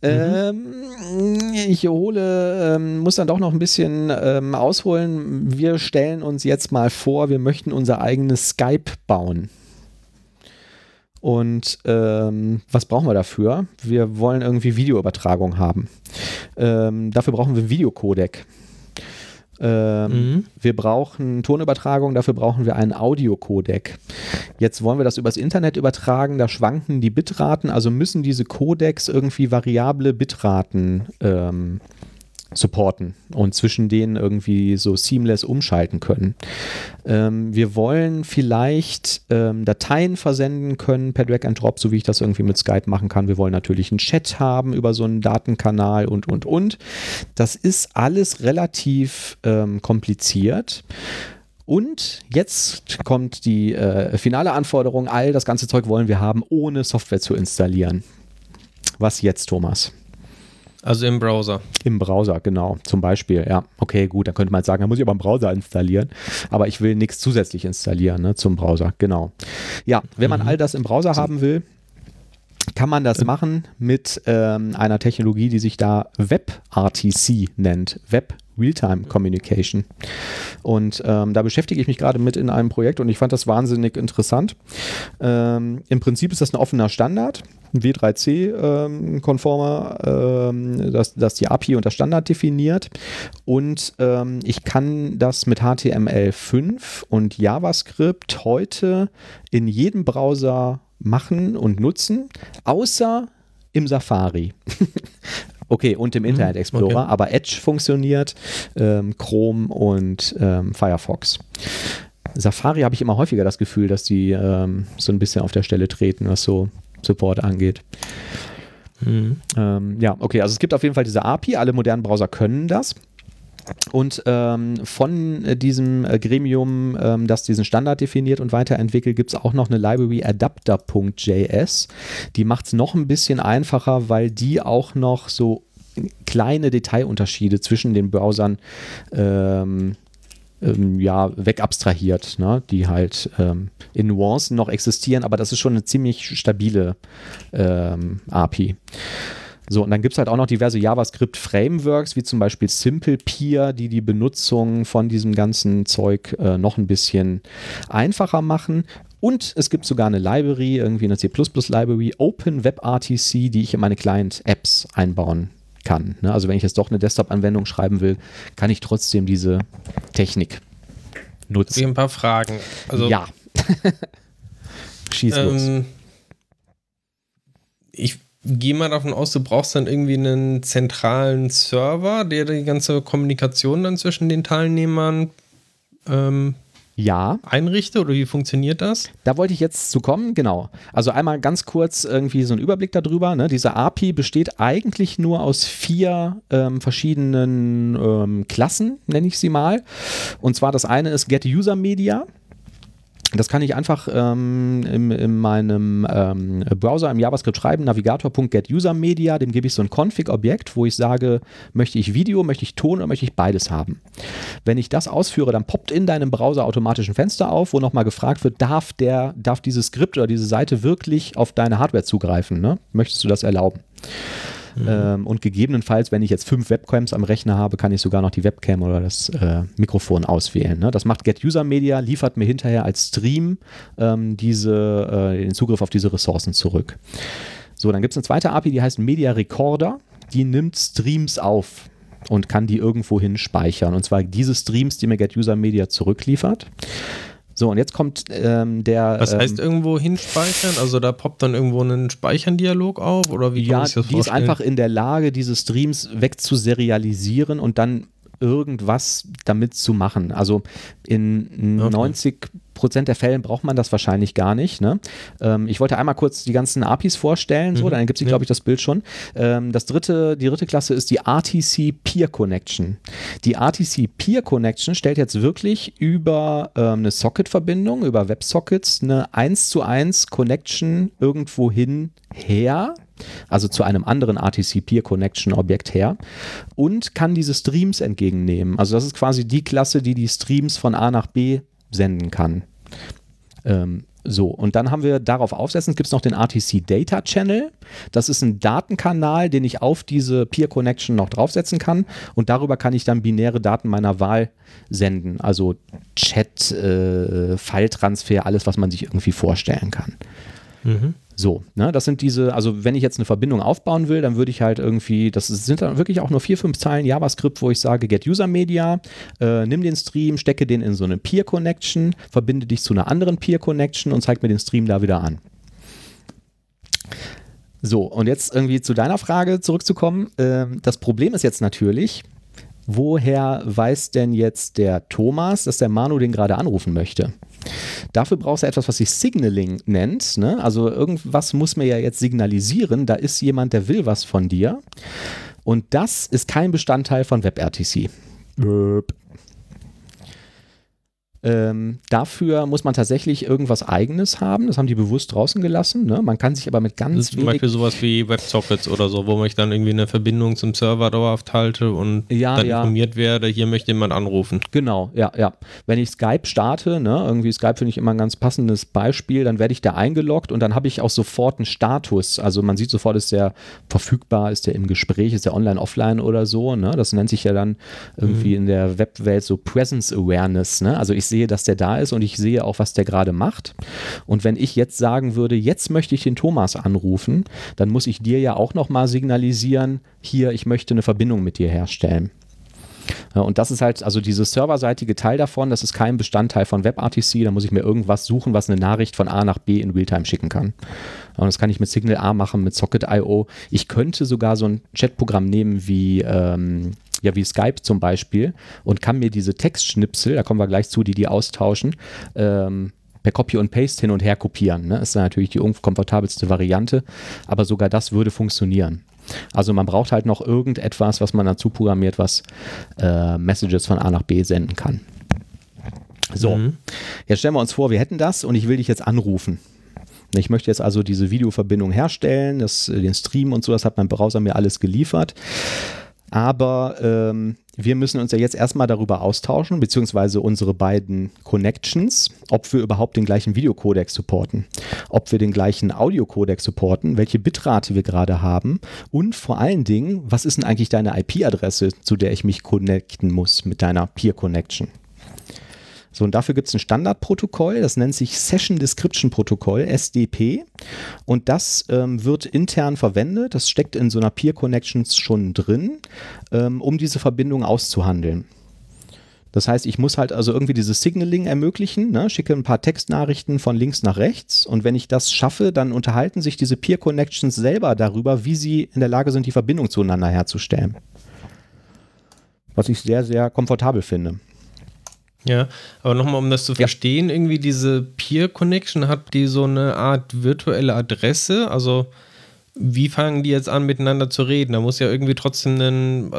Mhm. Ähm, ich hole, ähm, muss dann doch noch ein bisschen ähm, ausholen. Wir stellen uns jetzt mal vor, wir möchten unser eigenes Skype bauen. Und ähm, was brauchen wir dafür? Wir wollen irgendwie Videoübertragung haben. Ähm, dafür brauchen wir einen Videocodec. Ähm, mhm. Wir brauchen Tonübertragung, dafür brauchen wir einen Audiocodec. Jetzt wollen wir das übers Internet übertragen, da schwanken die Bitraten, also müssen diese Codecs irgendwie variable Bitraten ähm, supporten und zwischen denen irgendwie so seamless umschalten können. Ähm, wir wollen vielleicht ähm, Dateien versenden können per Drag and Drop, so wie ich das irgendwie mit Skype machen kann. Wir wollen natürlich einen Chat haben über so einen Datenkanal und, und, und. Das ist alles relativ ähm, kompliziert. Und jetzt kommt die äh, finale Anforderung, all das ganze Zeug wollen wir haben, ohne Software zu installieren. Was jetzt, Thomas? Also im Browser. Im Browser, genau. Zum Beispiel, ja. Okay, gut, dann könnte man sagen, da muss ich aber einen Browser installieren. Aber ich will nichts zusätzlich installieren ne, zum Browser, genau. Ja, wenn man mhm. all das im Browser haben will, kann man das machen mit ähm, einer Technologie, die sich da WebRTC nennt. Web Realtime Communication. Und ähm, da beschäftige ich mich gerade mit in einem Projekt und ich fand das wahnsinnig interessant. Ähm, Im Prinzip ist das ein offener Standard, ein W3C-konformer, ähm, ähm, das, das die API und das Standard definiert. Und ähm, ich kann das mit HTML5 und JavaScript heute in jedem Browser machen und nutzen, außer im Safari. Okay, und im mhm, Internet Explorer, okay. aber Edge funktioniert, ähm, Chrome und ähm, Firefox. Safari habe ich immer häufiger das Gefühl, dass die ähm, so ein bisschen auf der Stelle treten, was so Support angeht. Mhm. Ähm, ja, okay, also es gibt auf jeden Fall diese API, alle modernen Browser können das. Und ähm, von äh, diesem äh, Gremium, ähm, das diesen Standard definiert und weiterentwickelt, gibt es auch noch eine Library Adapter.js. Die macht es noch ein bisschen einfacher, weil die auch noch so kleine Detailunterschiede zwischen den Browsern ähm, ähm, ja, wegabstrahiert, ne? die halt ähm, in Nuancen noch existieren, aber das ist schon eine ziemlich stabile ähm, API. So, und dann gibt es halt auch noch diverse JavaScript-Frameworks, wie zum Beispiel SimplePeer, die die Benutzung von diesem ganzen Zeug äh, noch ein bisschen einfacher machen. Und es gibt sogar eine Library, irgendwie eine C++-Library, OpenWebRTC, die ich in meine Client-Apps einbauen kann. Ne? Also wenn ich jetzt doch eine Desktop-Anwendung schreiben will, kann ich trotzdem diese Technik nutzen. Ich ein paar Fragen. Also, ja. Schieß los. ähm, ich gehe mal davon aus, du brauchst dann irgendwie einen zentralen Server, der die ganze Kommunikation dann zwischen den Teilnehmern ähm, Ja, einrichtet oder wie funktioniert das? da wollte ich jetzt zu kommen, genau. Also einmal ganz kurz irgendwie so ein Überblick darüber. Ne? Diese API besteht eigentlich nur aus vier ähm, verschiedenen ähm, Klassen, nenne ich sie mal. Und zwar das eine ist Get User Media. Das kann ich einfach ähm, in, in meinem ähm, Browser im JavaScript schreiben, navigator.getUserMedia, dem gebe ich so ein Config-Objekt, wo ich sage, möchte ich Video, möchte ich Ton oder möchte ich beides haben. Wenn ich das ausführe, dann poppt in deinem Browser automatisch ein Fenster auf, wo nochmal gefragt wird, darf, der, darf dieses Skript oder diese Seite wirklich auf deine Hardware zugreifen? Ne? Möchtest du das erlauben? Ähm, und gegebenenfalls, wenn ich jetzt fünf Webcams am Rechner habe, kann ich sogar noch die Webcam oder das äh, Mikrofon auswählen. Ne? Das macht Get User Media, liefert mir hinterher als Stream ähm, diese, äh, den Zugriff auf diese Ressourcen zurück. So, dann gibt es eine zweite API, die heißt Media Recorder. Die nimmt Streams auf und kann die irgendwo hin speichern. Und zwar diese Streams, die mir Get User Media zurückliefert. So, und jetzt kommt ähm, der. Was ähm, heißt irgendwo hinspeichern? Also da poppt dann irgendwo ein Speichern-Dialog auf oder wie kann Ja, man sich das die ist vorstellen? einfach in der Lage, diese Streams wegzuserialisieren und dann irgendwas damit zu machen. Also in Okay. 90 Prozent der Fällen braucht man das wahrscheinlich gar nicht. Ne? Ähm, ich wollte einmal kurz die ganzen APIs vorstellen, so, Mhm. dann gibt es, Ja. glaube ich, das Bild schon. Ähm, das dritte, die dritte Klasse ist die RTC Peer Connection. Die RTC Peer Connection stellt jetzt wirklich über ähm, eine Socket-Verbindung, über WebSockets, eine 1 zu 1 Connection irgendwo hin her, also zu einem anderen RTC Peer Connection Objekt her und kann diese Streams entgegennehmen. Also das ist quasi die Klasse, die die Streams von A nach B senden kann. Ähm, so, und dann haben wir darauf aufsetzen, gibt es noch den RTC Data Channel. Das ist ein Datenkanal, den ich auf diese Peer Connection noch draufsetzen kann. Und darüber kann ich dann binäre Daten meiner Wahl senden. Also Chat, äh, File-Transfer, alles, was man sich irgendwie vorstellen kann. Mhm. So, ne, das sind diese, also wenn ich jetzt eine Verbindung aufbauen will, dann würde ich halt irgendwie, das sind dann wirklich auch nur vier, fünf Zeilen JavaScript, wo ich sage, get User Media, äh, nimm den Stream, stecke den in so eine Peer Connection, verbinde dich zu einer anderen Peer Connection und zeig mir den Stream da wieder an. So, und jetzt irgendwie zu deiner Frage zurückzukommen. Ähm, das Problem ist jetzt natürlich, woher weiß denn jetzt der Thomas, dass der Manu den gerade anrufen möchte? Dafür brauchst du etwas, was sich Signaling nennt. Ne? Also irgendwas muss mir ja jetzt signalisieren, da ist jemand, der will was von dir. Und das ist kein Bestandteil von WebRTC. Böp. Ähm, dafür muss man tatsächlich irgendwas Eigenes haben. Das haben die bewusst draußen gelassen. Ne? Man kann sich aber mit Das ganz ist zum Beispiel sowas wie WebSockets oder so, wo ich dann irgendwie eine Verbindung zum Server dauerhaft halte und Ja, dann ja. informiert werde, hier möchte jemand anrufen. Genau, ja, ja. Wenn ich Skype starte, ne, irgendwie Skype finde ich immer ein ganz passendes Beispiel, dann werde ich da eingeloggt und dann habe ich auch sofort einen Status. Also man sieht sofort, ist der verfügbar, ist der im Gespräch, ist der online, offline oder so. Ne? Das nennt sich ja dann irgendwie in der Webwelt so Presence Awareness. Ne? Also ich sehe, dass der da ist und ich sehe auch, was der gerade macht. Und wenn ich jetzt sagen würde, jetzt möchte ich den Thomas anrufen, dann muss ich dir ja auch nochmal signalisieren, hier, ich möchte eine Verbindung mit dir herstellen. Und das ist halt, also dieses serverseitige Teil davon, das ist kein Bestandteil von WebRTC. Da muss ich mir irgendwas suchen, was eine Nachricht von A nach B in Realtime schicken kann. Und das kann ich mit Signal A machen, mit Socket.io. Ich könnte sogar so ein Chatprogramm nehmen wie, ähm, ja, wie Skype zum Beispiel und kann mir diese Textschnipsel, da kommen wir gleich zu, die die austauschen, ähm, per Copy und Paste hin und her kopieren. Ne? Ist natürlich die unkomfortabelste Variante, aber sogar das würde funktionieren. Also man braucht halt noch irgendetwas, was man dazu programmiert, was äh, Messages von A nach B senden kann. So, Mhm. jetzt stellen wir uns vor, wir hätten das und ich will dich jetzt anrufen. Ich möchte jetzt also diese Videoverbindung herstellen, das, den Stream und so, das hat mein Browser mir alles geliefert. Aber ähm, wir müssen uns ja jetzt erstmal darüber austauschen, beziehungsweise unsere beiden Connections, ob wir überhaupt den gleichen Videocodec supporten, ob wir den gleichen Audiocodec supporten, welche Bitrate wir gerade haben und vor allen Dingen, was ist denn eigentlich deine IP-Adresse, zu der ich mich connecten muss mit deiner Peer Connection? So, und dafür gibt es ein Standardprotokoll, das nennt sich Session Description Protokoll, SDP. Und das ähm, wird intern verwendet, das steckt in so einer Peer Connections schon drin, ähm, um diese Verbindung auszuhandeln. Das heißt, ich muss halt also irgendwie dieses Signaling ermöglichen, ne? schicke ein paar Textnachrichten von links nach rechts und wenn ich das schaffe, dann unterhalten sich diese Peer Connections selber darüber, wie sie in der Lage sind, die Verbindung zueinander herzustellen. Was ich sehr, sehr komfortabel finde. Ja, aber nochmal, um das zu verstehen, ja. irgendwie diese Peer Connection hat die so eine Art virtuelle Adresse, also wie fangen die jetzt an, miteinander zu reden? Da muss ja irgendwie trotzdem ein,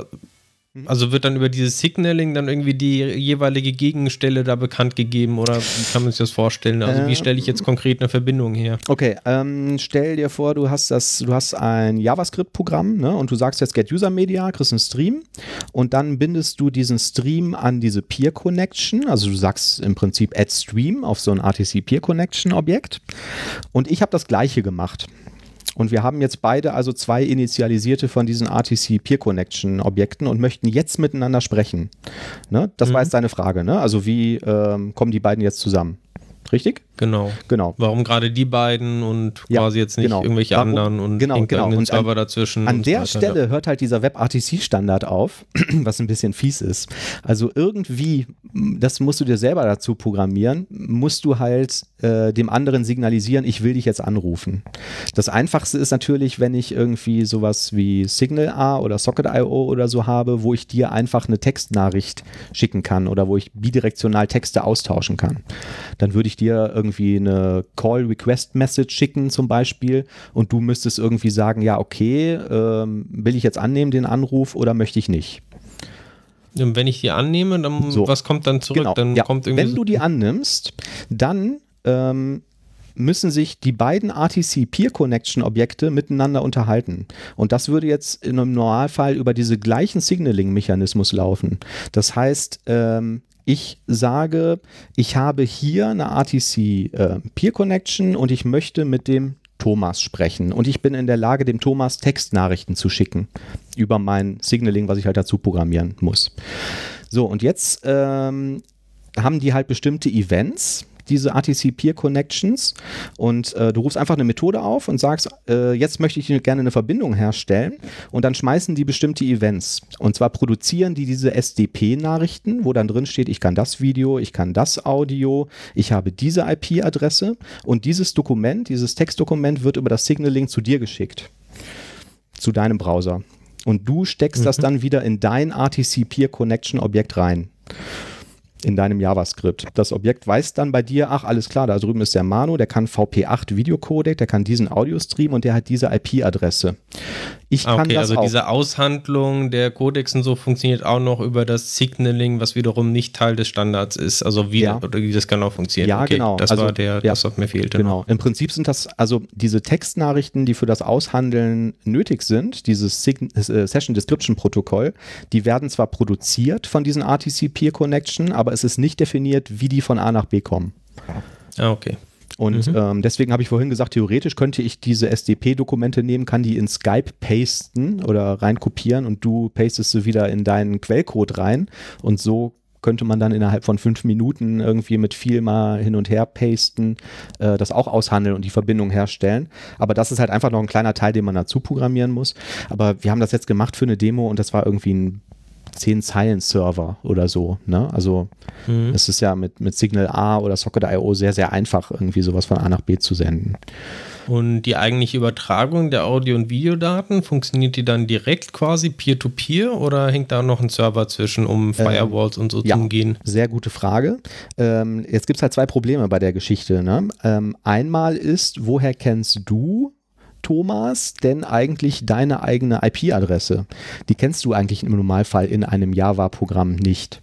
Mhm. Also wird dann über dieses Signaling dann irgendwie die jeweilige Gegenstelle da bekannt gegeben oder wie kann man sich das vorstellen? Also wie stelle ich jetzt konkret eine Verbindung her? Okay, ähm, stell dir vor, du hast das, du hast ein JavaScript-Programm ne, und du sagst jetzt Get User Media, kriegst einen Stream und dann bindest du diesen Stream an diese Peer Connection. Also du sagst im Prinzip Add Stream auf so ein RTC Peer Connection Objekt. Und ich habe das gleiche gemacht. Und wir haben jetzt beide also zwei initialisierte von diesen RTC Peer Connection Objekten und möchten jetzt miteinander sprechen. Ne? Das mhm. war jetzt deine Frage. Ne? Also wie ähm, kommen die beiden jetzt zusammen? Richtig? Genau. Genau. Warum gerade die beiden und ja, quasi jetzt nicht genau. irgendwelche Warum, anderen und genau, genau. und Server an, dazwischen. An der so Stelle hört halt dieser WebRTC-Standard auf, was ein bisschen fies ist. Also irgendwie, das musst du dir selber dazu programmieren, musst du halt äh, dem anderen signalisieren, ich will dich jetzt anrufen. Das Einfachste ist natürlich, wenn ich irgendwie sowas wie Signal oder Socket.io oder so habe, wo ich dir einfach eine Textnachricht schicken kann oder wo ich bidirektional Texte austauschen kann. Dann würde ich dir irgendwie eine Call-Request-Message schicken zum Beispiel und du müsstest irgendwie sagen, ja, okay, ähm, will ich jetzt annehmen den Anruf oder möchte ich nicht? Und wenn ich die annehme, dann so. was kommt dann zurück? Genau. Dann ja. kommt wenn du die annimmst, dann ähm, müssen sich die beiden RTC Peer Connection Objekte miteinander unterhalten. Und das würde jetzt in einem Normalfall über diese gleichen Signaling Mechanismus laufen. Das heißt, ähm, ich sage, ich habe hier eine RTC äh, Peer Connection und ich möchte mit dem Thomas sprechen. Und ich bin in der Lage, dem Thomas Textnachrichten zu schicken über mein Signaling, was ich halt dazu programmieren muss. So, und jetzt ähm, haben die halt bestimmte Events, diese RTC Peer Connections und äh, du rufst einfach eine Methode auf und sagst, äh, jetzt möchte ich gerne eine Verbindung herstellen und dann schmeißen die bestimmte Events und zwar produzieren die diese SDP-Nachrichten, wo dann drin steht, ich kann das Video, ich kann das Audio, ich habe diese IP-Adresse und dieses Dokument, dieses Textdokument wird über das Signaling zu dir geschickt, zu deinem Browser. Und du steckst mhm. das dann wieder in dein RTC Peer Connection Objekt rein in deinem JavaScript. Das Objekt weiß dann bei dir, ach, alles klar, da drüben ist der Manu, der kann VP8 Videocodec, der kann diesen Audio-Stream und der hat diese IP-Adresse. Ich kann okay, das also auch. diese Aushandlung der Codecs und so funktioniert auch noch über das Signaling, was wiederum nicht Teil des Standards ist. Also wie, ja. das genau funktioniert. Ja, okay, genau. Das also, war der, ja, das, was mir fehlte. Genau. Noch. Im Prinzip sind das also diese Textnachrichten, die für das Aushandeln nötig sind, dieses Sign äh, Session Description Protokoll, die werden zwar produziert von diesen RTC Peer Connection, aber es ist nicht definiert, wie die von A nach B kommen. Ah, okay. Und mhm. ähm, deswegen habe ich vorhin gesagt, theoretisch könnte ich diese SDP-Dokumente nehmen, kann die in Skype pasten oder reinkopieren und du pastest sie wieder in deinen Quellcode rein und so könnte man dann innerhalb von fünf Minuten irgendwie mit viel mal hin und her pasten, äh, das auch aushandeln und die Verbindung herstellen. Aber das ist halt einfach noch ein kleiner Teil, den man dazu programmieren muss. Aber wir haben das jetzt gemacht für eine Demo und das war irgendwie ein zehn Zeilen Server oder so. Ne? Also mhm. es ist ja mit, mit Signal A oder Socket.io sehr, sehr einfach, irgendwie sowas von A nach B zu senden. Und die eigentliche Übertragung der Audio- und Videodaten, funktioniert die dann direkt quasi peer-to-peer -peer oder hängt da noch ein Server zwischen, um ähm, Firewalls ähm, und so ja, zu umgehen? Sehr gute Frage. Ähm, jetzt gibt es halt zwei Probleme bei der Geschichte. Ne? Ähm, einmal ist, woher kennst du Thomas, denn eigentlich deine eigene IP-Adresse? Die kennst du eigentlich im Normalfall in einem Java-Programm nicht.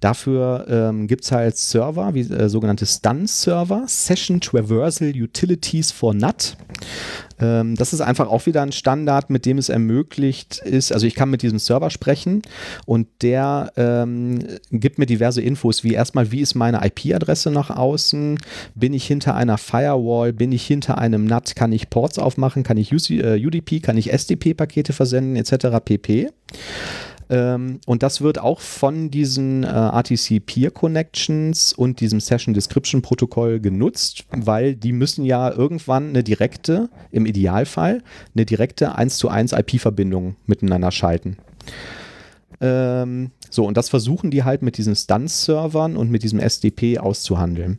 Dafür ähm, gibt es halt Server, wie äh, sogenannte Stun-Server, Session Traversal Utilities for NAT. Ähm, das ist einfach auch wieder ein Standard, mit dem es ermöglicht ist, also ich kann mit diesem Server sprechen und der ähm, gibt mir diverse Infos, wie erstmal, wie ist meine IP-Adresse nach außen, bin ich hinter einer Firewall, bin ich hinter einem NAT, kann ich Ports aufmachen, kann ich UDP, äh, kann ich SDP-Pakete versenden, etc. pp. Ähm, und das wird auch von diesen äh, RTC Peer Connections und diesem Session Description Protokoll genutzt, weil die müssen ja irgendwann eine direkte, im Idealfall, eine direkte 1 zu 1 IP-Verbindung miteinander schalten. Ähm, so, und das versuchen die halt mit diesen Stun-Servern und mit diesem SDP auszuhandeln.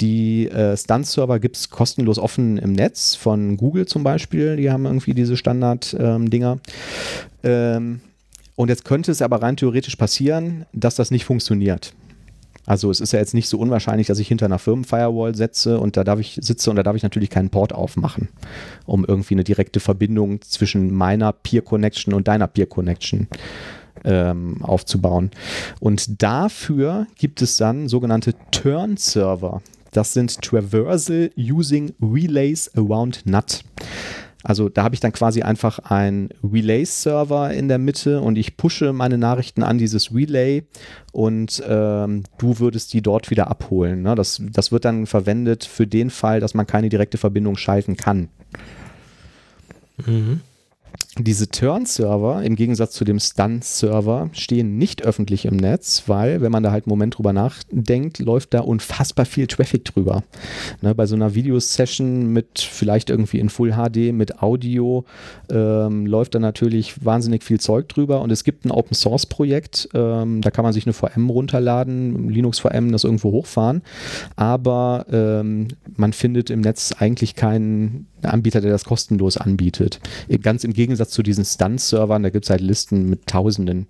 Die äh, Stun-Server gibt es kostenlos offen im Netz, von Google zum Beispiel, die haben irgendwie diese Standard-Dinger. Ähm, und jetzt könnte es aber rein theoretisch passieren, dass das nicht funktioniert. Also es ist ja jetzt nicht so unwahrscheinlich, dass ich hinter einer Firmenfirewall setze und da darf ich sitze und da darf ich natürlich keinen Port aufmachen, um irgendwie eine direkte Verbindung zwischen meiner Peer Connection und deiner Peer Connection ähm, aufzubauen. Und dafür gibt es dann sogenannte Turn-Server. Das sind Traversal Using Relays Around NAT. Also da habe ich dann quasi einfach einen Relay-Server in der Mitte und ich pushe meine Nachrichten an dieses Relay und ähm, du würdest die dort wieder abholen. Ne? Das, das wird dann verwendet für den Fall, dass man keine direkte Verbindung schalten kann. Mhm. Diese Turn-Server im Gegensatz zu dem Stun-Server stehen nicht öffentlich im Netz, weil, wenn man da halt einen Moment drüber nachdenkt, läuft da unfassbar viel Traffic drüber. Ne, bei so einer Videosession mit vielleicht irgendwie in Full HD mit Audio ähm, läuft da natürlich wahnsinnig viel Zeug drüber und es gibt ein Open-Source-Projekt, ähm, da kann man sich eine VM runterladen, Linux VM, das irgendwo hochfahren, aber ähm, man findet im Netz eigentlich keinen Anbieter, der das kostenlos anbietet. Ganz im Gegensatz zu diesen Stun-Servern, da gibt es halt Listen mit Tausenden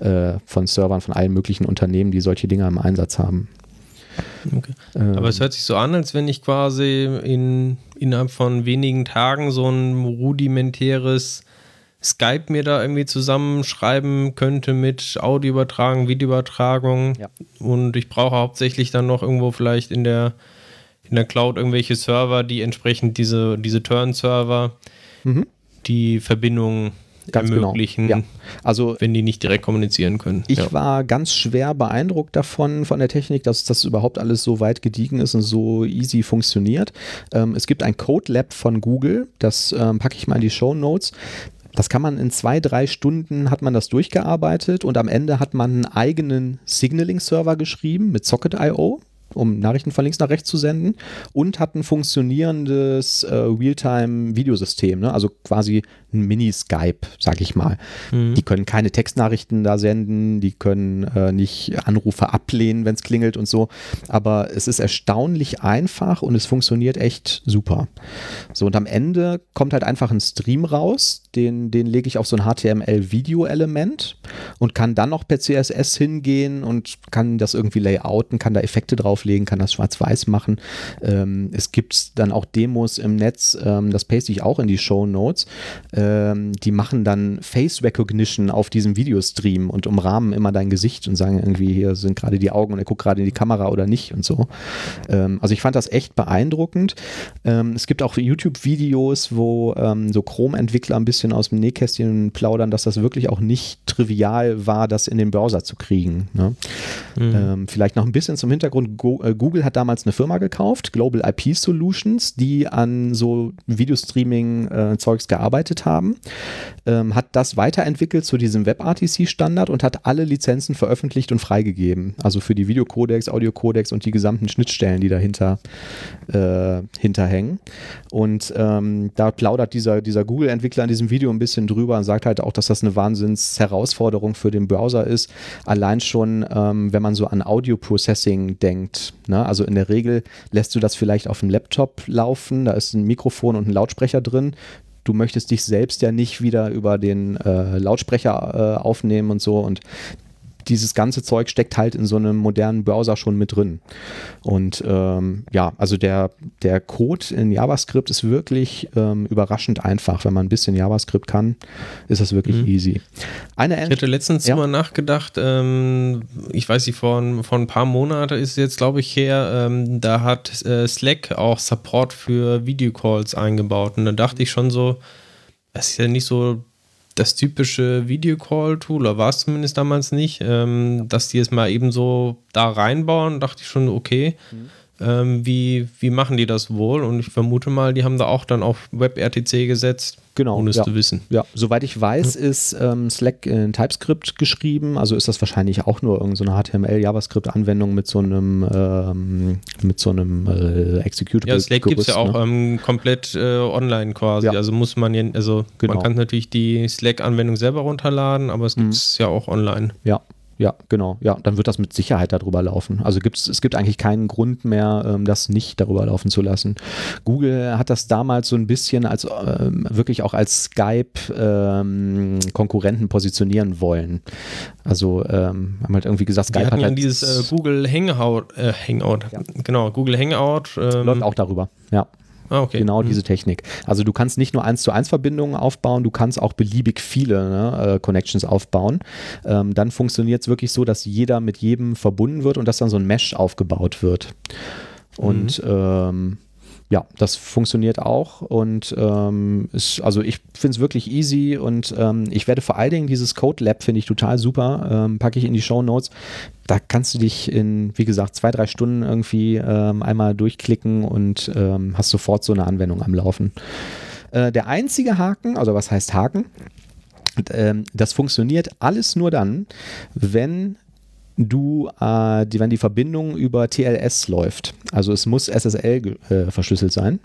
äh, von Servern von allen möglichen Unternehmen, die solche Dinge im Einsatz haben. Okay. Ähm, Aber es hört sich so an, als wenn ich quasi in, innerhalb von wenigen Tagen so ein rudimentäres Skype mir da irgendwie zusammenschreiben könnte mit Audioübertragung, Videoübertragung. Ja. Und ich brauche hauptsächlich dann noch irgendwo vielleicht in der in der Cloud irgendwelche Server, die entsprechend diese, diese Turn-Server mhm. die Verbindung Ganz genau. ermöglichen, genau. ja. also, wenn die nicht direkt kommunizieren können. Ich ja. war ganz schwer beeindruckt davon, von der Technik, dass das überhaupt alles so weit gediegen ist und so easy funktioniert. Ähm, es gibt ein Code Lab von Google, das ähm, packe ich mal in die Show Notes. Das kann man in zwei, drei Stunden hat man das durchgearbeitet und am Ende hat man einen eigenen Signaling-Server geschrieben mit Socket.io um Nachrichten von links nach rechts zu senden und hat ein funktionierendes äh, Realtime-Videosystem, ne? also quasi ein Mini-Skype, sag ich mal. Mhm. Die können keine Textnachrichten da senden, die können äh, nicht Anrufe ablehnen, wenn es klingelt und so, aber es ist erstaunlich einfach und es funktioniert echt super. So, und am Ende kommt halt einfach ein Stream raus, den, den lege ich auf so ein HTML-Video-Element und kann dann noch per CSS hingehen und kann das irgendwie layouten, kann da Effekte drauflegen, kann das schwarz-weiß machen. Ähm, es gibt dann auch Demos im Netz, ähm, das paste ich auch in die Show Notes. Ähm, die machen dann Face Recognition auf diesem Videostream und umrahmen immer dein Gesicht und sagen irgendwie, hier sind gerade die Augen und er guckt gerade in die Kamera oder nicht und so. Ähm, also ich fand das echt beeindruckend. Ähm, es gibt auch YouTube-Videos, wo ähm, so Chrome-Entwickler ein bisschen bisschen aus dem Nähkästchen plaudern, dass das wirklich auch nicht trivial war, das in den Browser zu kriegen. Ne? Mhm. Ähm, vielleicht noch ein bisschen zum Hintergrund. Go äh, Google hat damals eine Firma gekauft, Global IP Solutions, die an so Videostreaming-Zeugs äh, gearbeitet haben, ähm, hat das weiterentwickelt zu diesem WebRTC-Standard und hat alle Lizenzen veröffentlicht und freigegeben. Also für die Videocodecs, Audiocodecs und die gesamten Schnittstellen, die dahinter äh, hinterhängen. Und ähm, da plaudert dieser, dieser Google-Entwickler in diesem Video ein bisschen drüber und sagt halt auch, dass das eine Wahnsinns-Herausforderung für den Browser ist. Allein schon, ähm, wenn man so an Audio-Processing denkt. Ne? Also in der Regel lässt du das vielleicht auf dem Laptop laufen, da ist ein Mikrofon und ein Lautsprecher drin du möchtest dich selbst ja nicht wieder über den äh, Lautsprecher äh, aufnehmen und so. Und dieses ganze Zeug steckt halt in so einem modernen Browser schon mit drin. Und ähm, ja, also der, der Code in JavaScript ist wirklich ähm, überraschend einfach. Wenn man ein bisschen JavaScript kann, ist das wirklich mhm. easy. Eine ich hätte letztens ja. mal nachgedacht, ähm, ich weiß nicht, vor, vor ein paar Monaten ist jetzt, glaube ich, her, ähm, da hat äh, Slack auch Support für Videocalls eingebaut. Und da dachte ich schon so, das ist ja nicht so das typische Videocall-Tool, oder war es zumindest damals nicht, ähm, dass die es mal eben so da reinbauen, dachte ich schon, okay. Mhm. Ähm, wie, wie machen die das wohl? Und ich vermute mal, die haben da auch dann auf WebRTC gesetzt, Genau. ohne es ja. zu wissen. Ja, soweit ich weiß, ist ähm, Slack in TypeScript geschrieben, also ist das wahrscheinlich auch nur irgendeine so HTML-JavaScript-Anwendung mit so einem ähm, mit so einem äh, Executable. Ja, Slack gibt es ja auch ne? ähm, komplett äh, online quasi. Ja. Also muss man ja, also Genau. man kann natürlich die Slack-Anwendung selber runterladen, aber es gibt es ja auch online. Ja, ja, genau. Ja, dann wird das mit Sicherheit darüber laufen. Also gibt's, es gibt eigentlich keinen Grund mehr, ähm, das nicht darüber laufen zu lassen. Google hat das damals so ein bisschen als ähm, wirklich auch als Skype-Konkurrenten positionieren wollen. Also ähm, haben halt irgendwie gesagt, Die Skype hatten hat halt, dieses äh, Google Hangout, äh, Hangout, Ja. genau, Google Hangout. Ähm, läuft auch darüber. Ja. Ah, okay. Genau Mhm. diese Technik. Also du kannst nicht nur eins zu eins Verbindungen aufbauen, du kannst auch beliebig viele ne, äh, Connections aufbauen. Ähm, dann funktioniert es wirklich so, dass jeder mit jedem verbunden wird und dass dann so ein Mesh aufgebaut wird. Und ähm, ja, das funktioniert auch und ähm, ist, also ich finde es wirklich easy und ähm, ich werde vor allen Dingen dieses Code Lab finde ich total super, ähm, packe ich in die Show Notes. Da kannst du dich in, wie gesagt, zwei, drei Stunden irgendwie ähm, einmal durchklicken und ähm, hast sofort so eine Anwendung am Laufen. Äh, der einzige Haken, also was heißt Haken? Ähm, das funktioniert alles nur dann, wenn du, äh, die, wenn die Verbindung über TLS läuft. Also es muss SSL äh, verschlüsselt sein.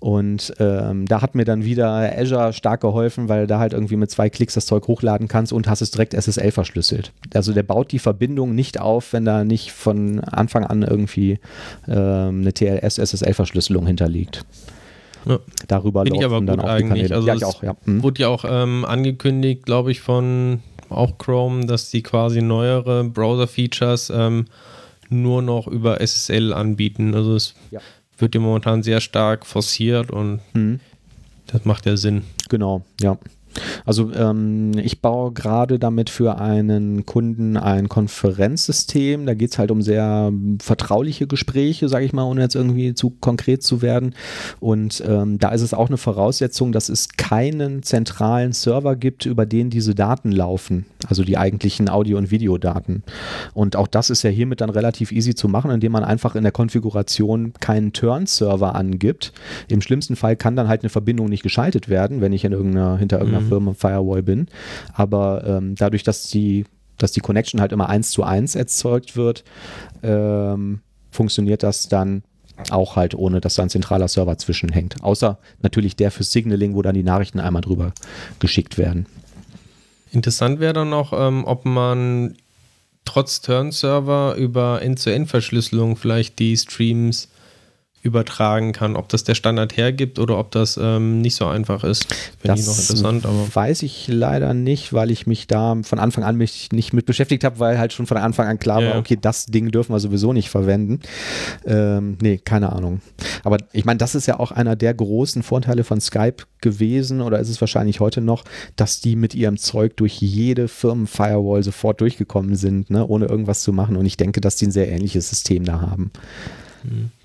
Und ähm, da hat mir dann wieder Azure stark geholfen, weil da halt irgendwie mit zwei Klicks das Zeug hochladen kannst und hast es direkt SSL verschlüsselt. Also der baut die Verbindung nicht auf, wenn da nicht von Anfang an irgendwie ähm, eine TLS-SSL-Verschlüsselung hinterliegt. Ja. Darüber Finde ich aber dann gut auch die eigentlich. Also ja, ich auch, ja. Mhm. Wurde ja auch ähm, angekündigt, glaube ich, von auch Chrome, dass die quasi neuere Browser-Features ähm, nur noch über SSL anbieten. Also es Ja. wird ja momentan sehr stark forciert und Mhm. das macht ja Sinn. Genau, ja. Also ähm, ich baue gerade damit für einen Kunden ein Konferenzsystem. Da geht es halt um sehr vertrauliche Gespräche, sage ich mal, ohne jetzt irgendwie zu konkret zu werden. Und ähm, da ist es auch eine Voraussetzung, dass es keinen zentralen Server gibt, über den diese Daten laufen, also die eigentlichen Audio- und Videodaten. Und auch das ist ja hiermit dann relativ easy zu machen, indem man einfach in der Konfiguration keinen Turn-Server angibt. Im schlimmsten Fall kann dann halt eine Verbindung nicht geschaltet werden, wenn ich in irgendeiner, hinter irgendeiner Firma Firewall bin. Aber ähm, dadurch, dass die, dass die Connection halt immer eins zu eins erzeugt wird, ähm, funktioniert das dann auch halt ohne, dass da ein zentraler Server zwischenhängt. Außer natürlich der für Signaling, wo dann die Nachrichten einmal drüber geschickt werden. Interessant wäre dann noch, ähm, ob man trotz Turn-Server über End-zu-End-Verschlüsselung vielleicht die Streams übertragen kann, ob das der Standard hergibt oder ob das ähm, nicht so einfach ist. Finde ich noch interessant, aber weiß ich leider nicht, weil ich mich da von Anfang an mich nicht mit beschäftigt habe, weil halt schon von Anfang an klar Ja. war, okay, das Ding dürfen wir sowieso nicht verwenden. Ähm, nee, keine Ahnung. Aber ich meine, das ist ja auch einer der großen Vorteile von Skype gewesen oder ist es wahrscheinlich heute noch, dass die mit ihrem Zeug durch jede Firmen-Firewall sofort durchgekommen sind, ne, ohne irgendwas zu machen. Und ich denke, dass die ein sehr ähnliches System da haben.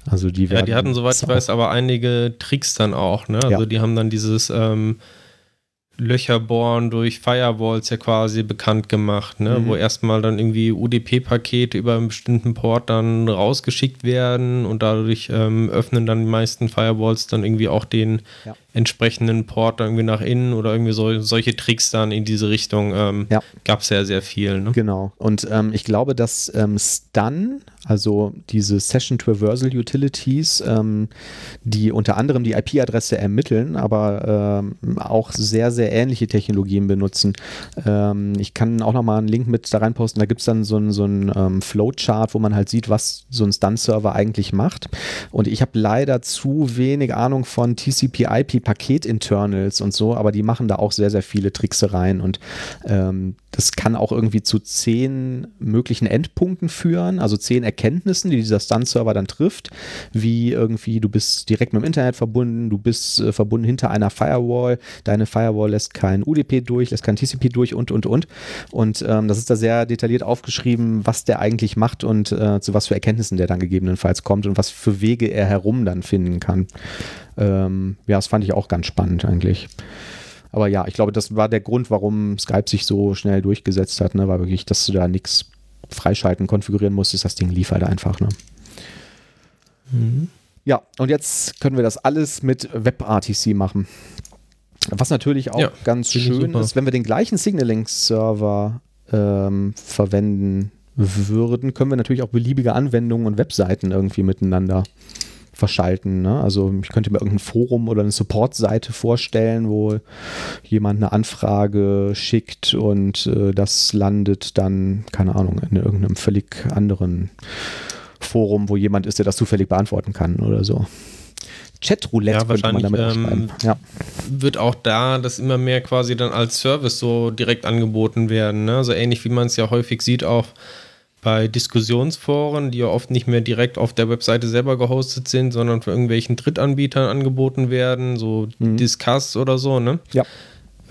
Also die. Ja, die hatten, soweit ich weiß, aber einige Tricks dann auch. Ne? Also Ja. die haben dann dieses ähm, Löcher bohren durch Firewalls ja quasi bekannt gemacht, ne? Mhm. wo erstmal dann irgendwie UDP-Pakete über einen bestimmten Port dann rausgeschickt werden und dadurch ähm, öffnen dann die meisten Firewalls dann irgendwie auch den Ja. entsprechenden Port dann irgendwie nach innen oder irgendwie so, solche Tricks dann in diese Richtung ähm, Ja. gab es ja sehr viel. Ne? Genau. Und ähm, ich glaube, dass ähm, Stun, also diese Session Traversal Utilities, ähm, die unter anderem die IP-Adresse ermitteln, aber ähm, auch sehr, sehr ähnliche Technologien benutzen. Ähm, ich kann auch nochmal einen Link mit da reinposten. Da gibt es dann so ein, so ein ähm, Flowchart, wo man halt sieht, was so ein Stun-Server eigentlich macht. Und ich habe leider zu wenig Ahnung von TCP-IP-Paket-Internals und so, aber die machen da auch sehr, sehr viele Tricksereien und ähm, das kann auch irgendwie zu zehn möglichen Endpunkten führen, also zehn Erkenntnissen, die dieser Stun-Server dann trifft, wie irgendwie du bist direkt mit dem Internet verbunden, du bist äh, verbunden hinter einer Firewall, deine Firewall lässt kein UDP durch, lässt kein TCP durch und, und, und. Und ähm, das ist da sehr detailliert aufgeschrieben, was der eigentlich macht und äh, zu was für Erkenntnissen der dann gegebenenfalls kommt und was für Wege er herum dann finden kann. Ähm, ja, das fand ich auch ganz spannend eigentlich. Aber ja, ich glaube, das war der Grund, warum Skype sich so schnell durchgesetzt hat, ne? War wirklich, dass du da nichts freischalten, konfigurieren musstest. Das Ding lief halt einfach, ne? Mhm. Ja, und jetzt können wir das alles mit WebRTC machen. Was natürlich auch ja, ganz schön ist, wenn wir den gleichen Signaling-Server ähm, verwenden würden, können wir natürlich auch beliebige Anwendungen und Webseiten irgendwie miteinander verschalten. Ne? Also ich könnte mir irgendein Forum oder eine Support-Seite vorstellen, wo jemand eine Anfrage schickt und äh, das landet dann, keine Ahnung, in irgendeinem völlig anderen Forum, wo jemand ist, der das zufällig beantworten kann oder so. Chatroulette ja, könnte man damit ähm, ja. Wird auch da das immer mehr quasi dann als Service so direkt angeboten werden. Ne? So ähnlich wie man es ja häufig sieht, auch bei Diskussionsforen, die ja oft nicht mehr direkt auf der Webseite selber gehostet sind, sondern von irgendwelchen Drittanbietern angeboten werden, so mhm. Discuss oder so, ne? Ja.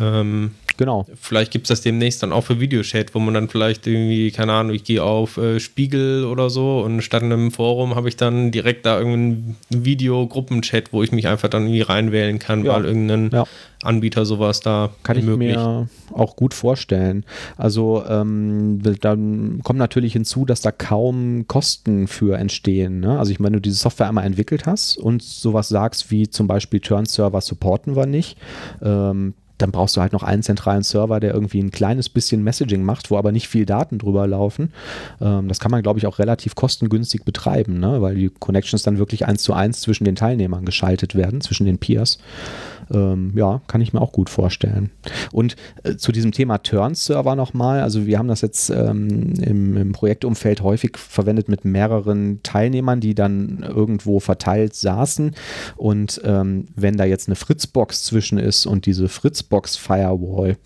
Ähm, Genau. Vielleicht gibt es das demnächst dann auch für Videochat, wo man dann vielleicht irgendwie, keine Ahnung, ich gehe auf äh, Spiegel oder so und statt einem Forum habe ich dann direkt da irgendeinen Videogruppenchat, wo ich mich einfach dann irgendwie reinwählen kann, ja. weil irgendein ja. Anbieter sowas da kann ermöglicht. ich mir auch gut vorstellen. Also ähm, dann kommt natürlich hinzu, dass da kaum Kosten für entstehen. Ne? Also ich meine, wenn du diese Software einmal entwickelt hast und sowas sagst wie zum Beispiel Turn-Server supporten wir nicht, ähm, dann brauchst du halt noch einen zentralen Server, der irgendwie ein kleines bisschen Messaging macht, wo aber nicht viel Daten drüber laufen. Ähm, das kann man, glaube ich, auch relativ kostengünstig betreiben, ne? weil die Connections dann wirklich eins zu eins zwischen den Teilnehmern geschaltet werden, zwischen den Peers. Ähm, ja, kann ich mir auch gut vorstellen. Und äh, zu diesem Thema Turn-Server nochmal, also wir haben das jetzt ähm, im, im, Projektumfeld häufig verwendet mit mehreren Teilnehmern, die dann irgendwo verteilt saßen und ähm, wenn da jetzt eine Fritzbox zwischen ist und diese Fritzbox Firewall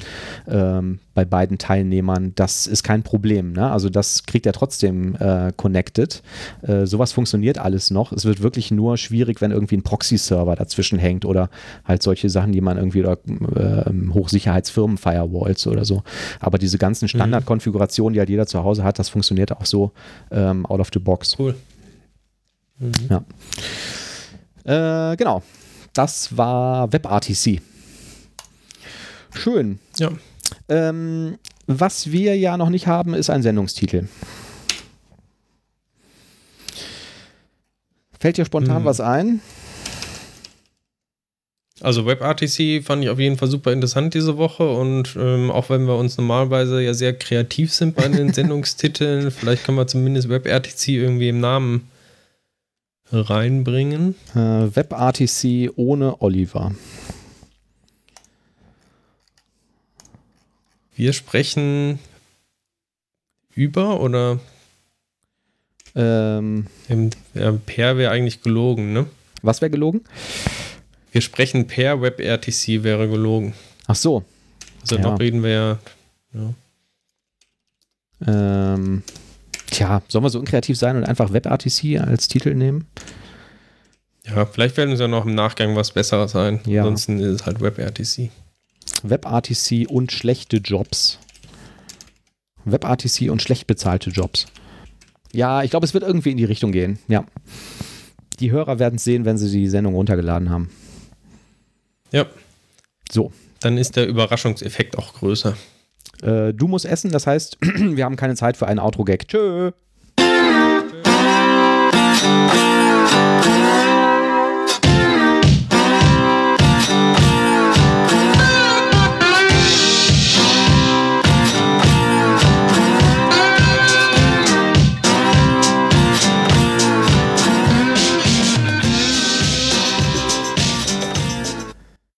ähm, bei beiden Teilnehmern, das ist kein Problem. Ne? Also das kriegt er trotzdem äh, connected. Äh, sowas funktioniert alles noch. Es wird wirklich nur schwierig, wenn irgendwie ein Proxy-Server dazwischen hängt oder halt solche Sachen, die man irgendwie oder äh, Hochsicherheitsfirmen-Firewalls oder so. Aber diese ganzen mhm. Standardkonfigurationen, die halt jeder zu Hause hat, das funktioniert auch so ähm, out of the box. Cool. Mhm. Ja. Äh, genau. Das war WebRTC. Schön. Ja. Ähm, was wir ja noch nicht haben, ist ein Sendungstitel. Fällt dir spontan hm. was ein? Also WebRTC fand ich auf jeden Fall super interessant diese Woche und ähm, auch wenn wir uns normalerweise ja sehr kreativ sind bei den Sendungstiteln, vielleicht können wir zumindest WebRTC irgendwie im Namen reinbringen. Äh, WebRTC ohne Oliver. Wir sprechen über oder ähm, per wäre eigentlich gelogen, ne? Was wäre gelogen? Wir sprechen per WebRTC wäre gelogen. Ach so. Also ja. noch reden wir ja. ja. Ähm, tja, sollen wir so unkreativ sein und einfach WebRTC als Titel nehmen? Ja, vielleicht werden es ja noch im Nachgang was Besseres sein. Ja. Ansonsten ist es halt WebRTC. WebRTC und schlechte Jobs. WebRTC und schlecht bezahlte Jobs. Ja, ich glaube, es wird irgendwie in die Richtung gehen. Ja. Die Hörer werden es sehen, wenn sie die Sendung runtergeladen haben. Ja. So. Dann ist der Überraschungseffekt auch größer. Äh, du musst essen, das heißt, wir haben keine Zeit für einen Outro-Gag. Tschö. Tschö.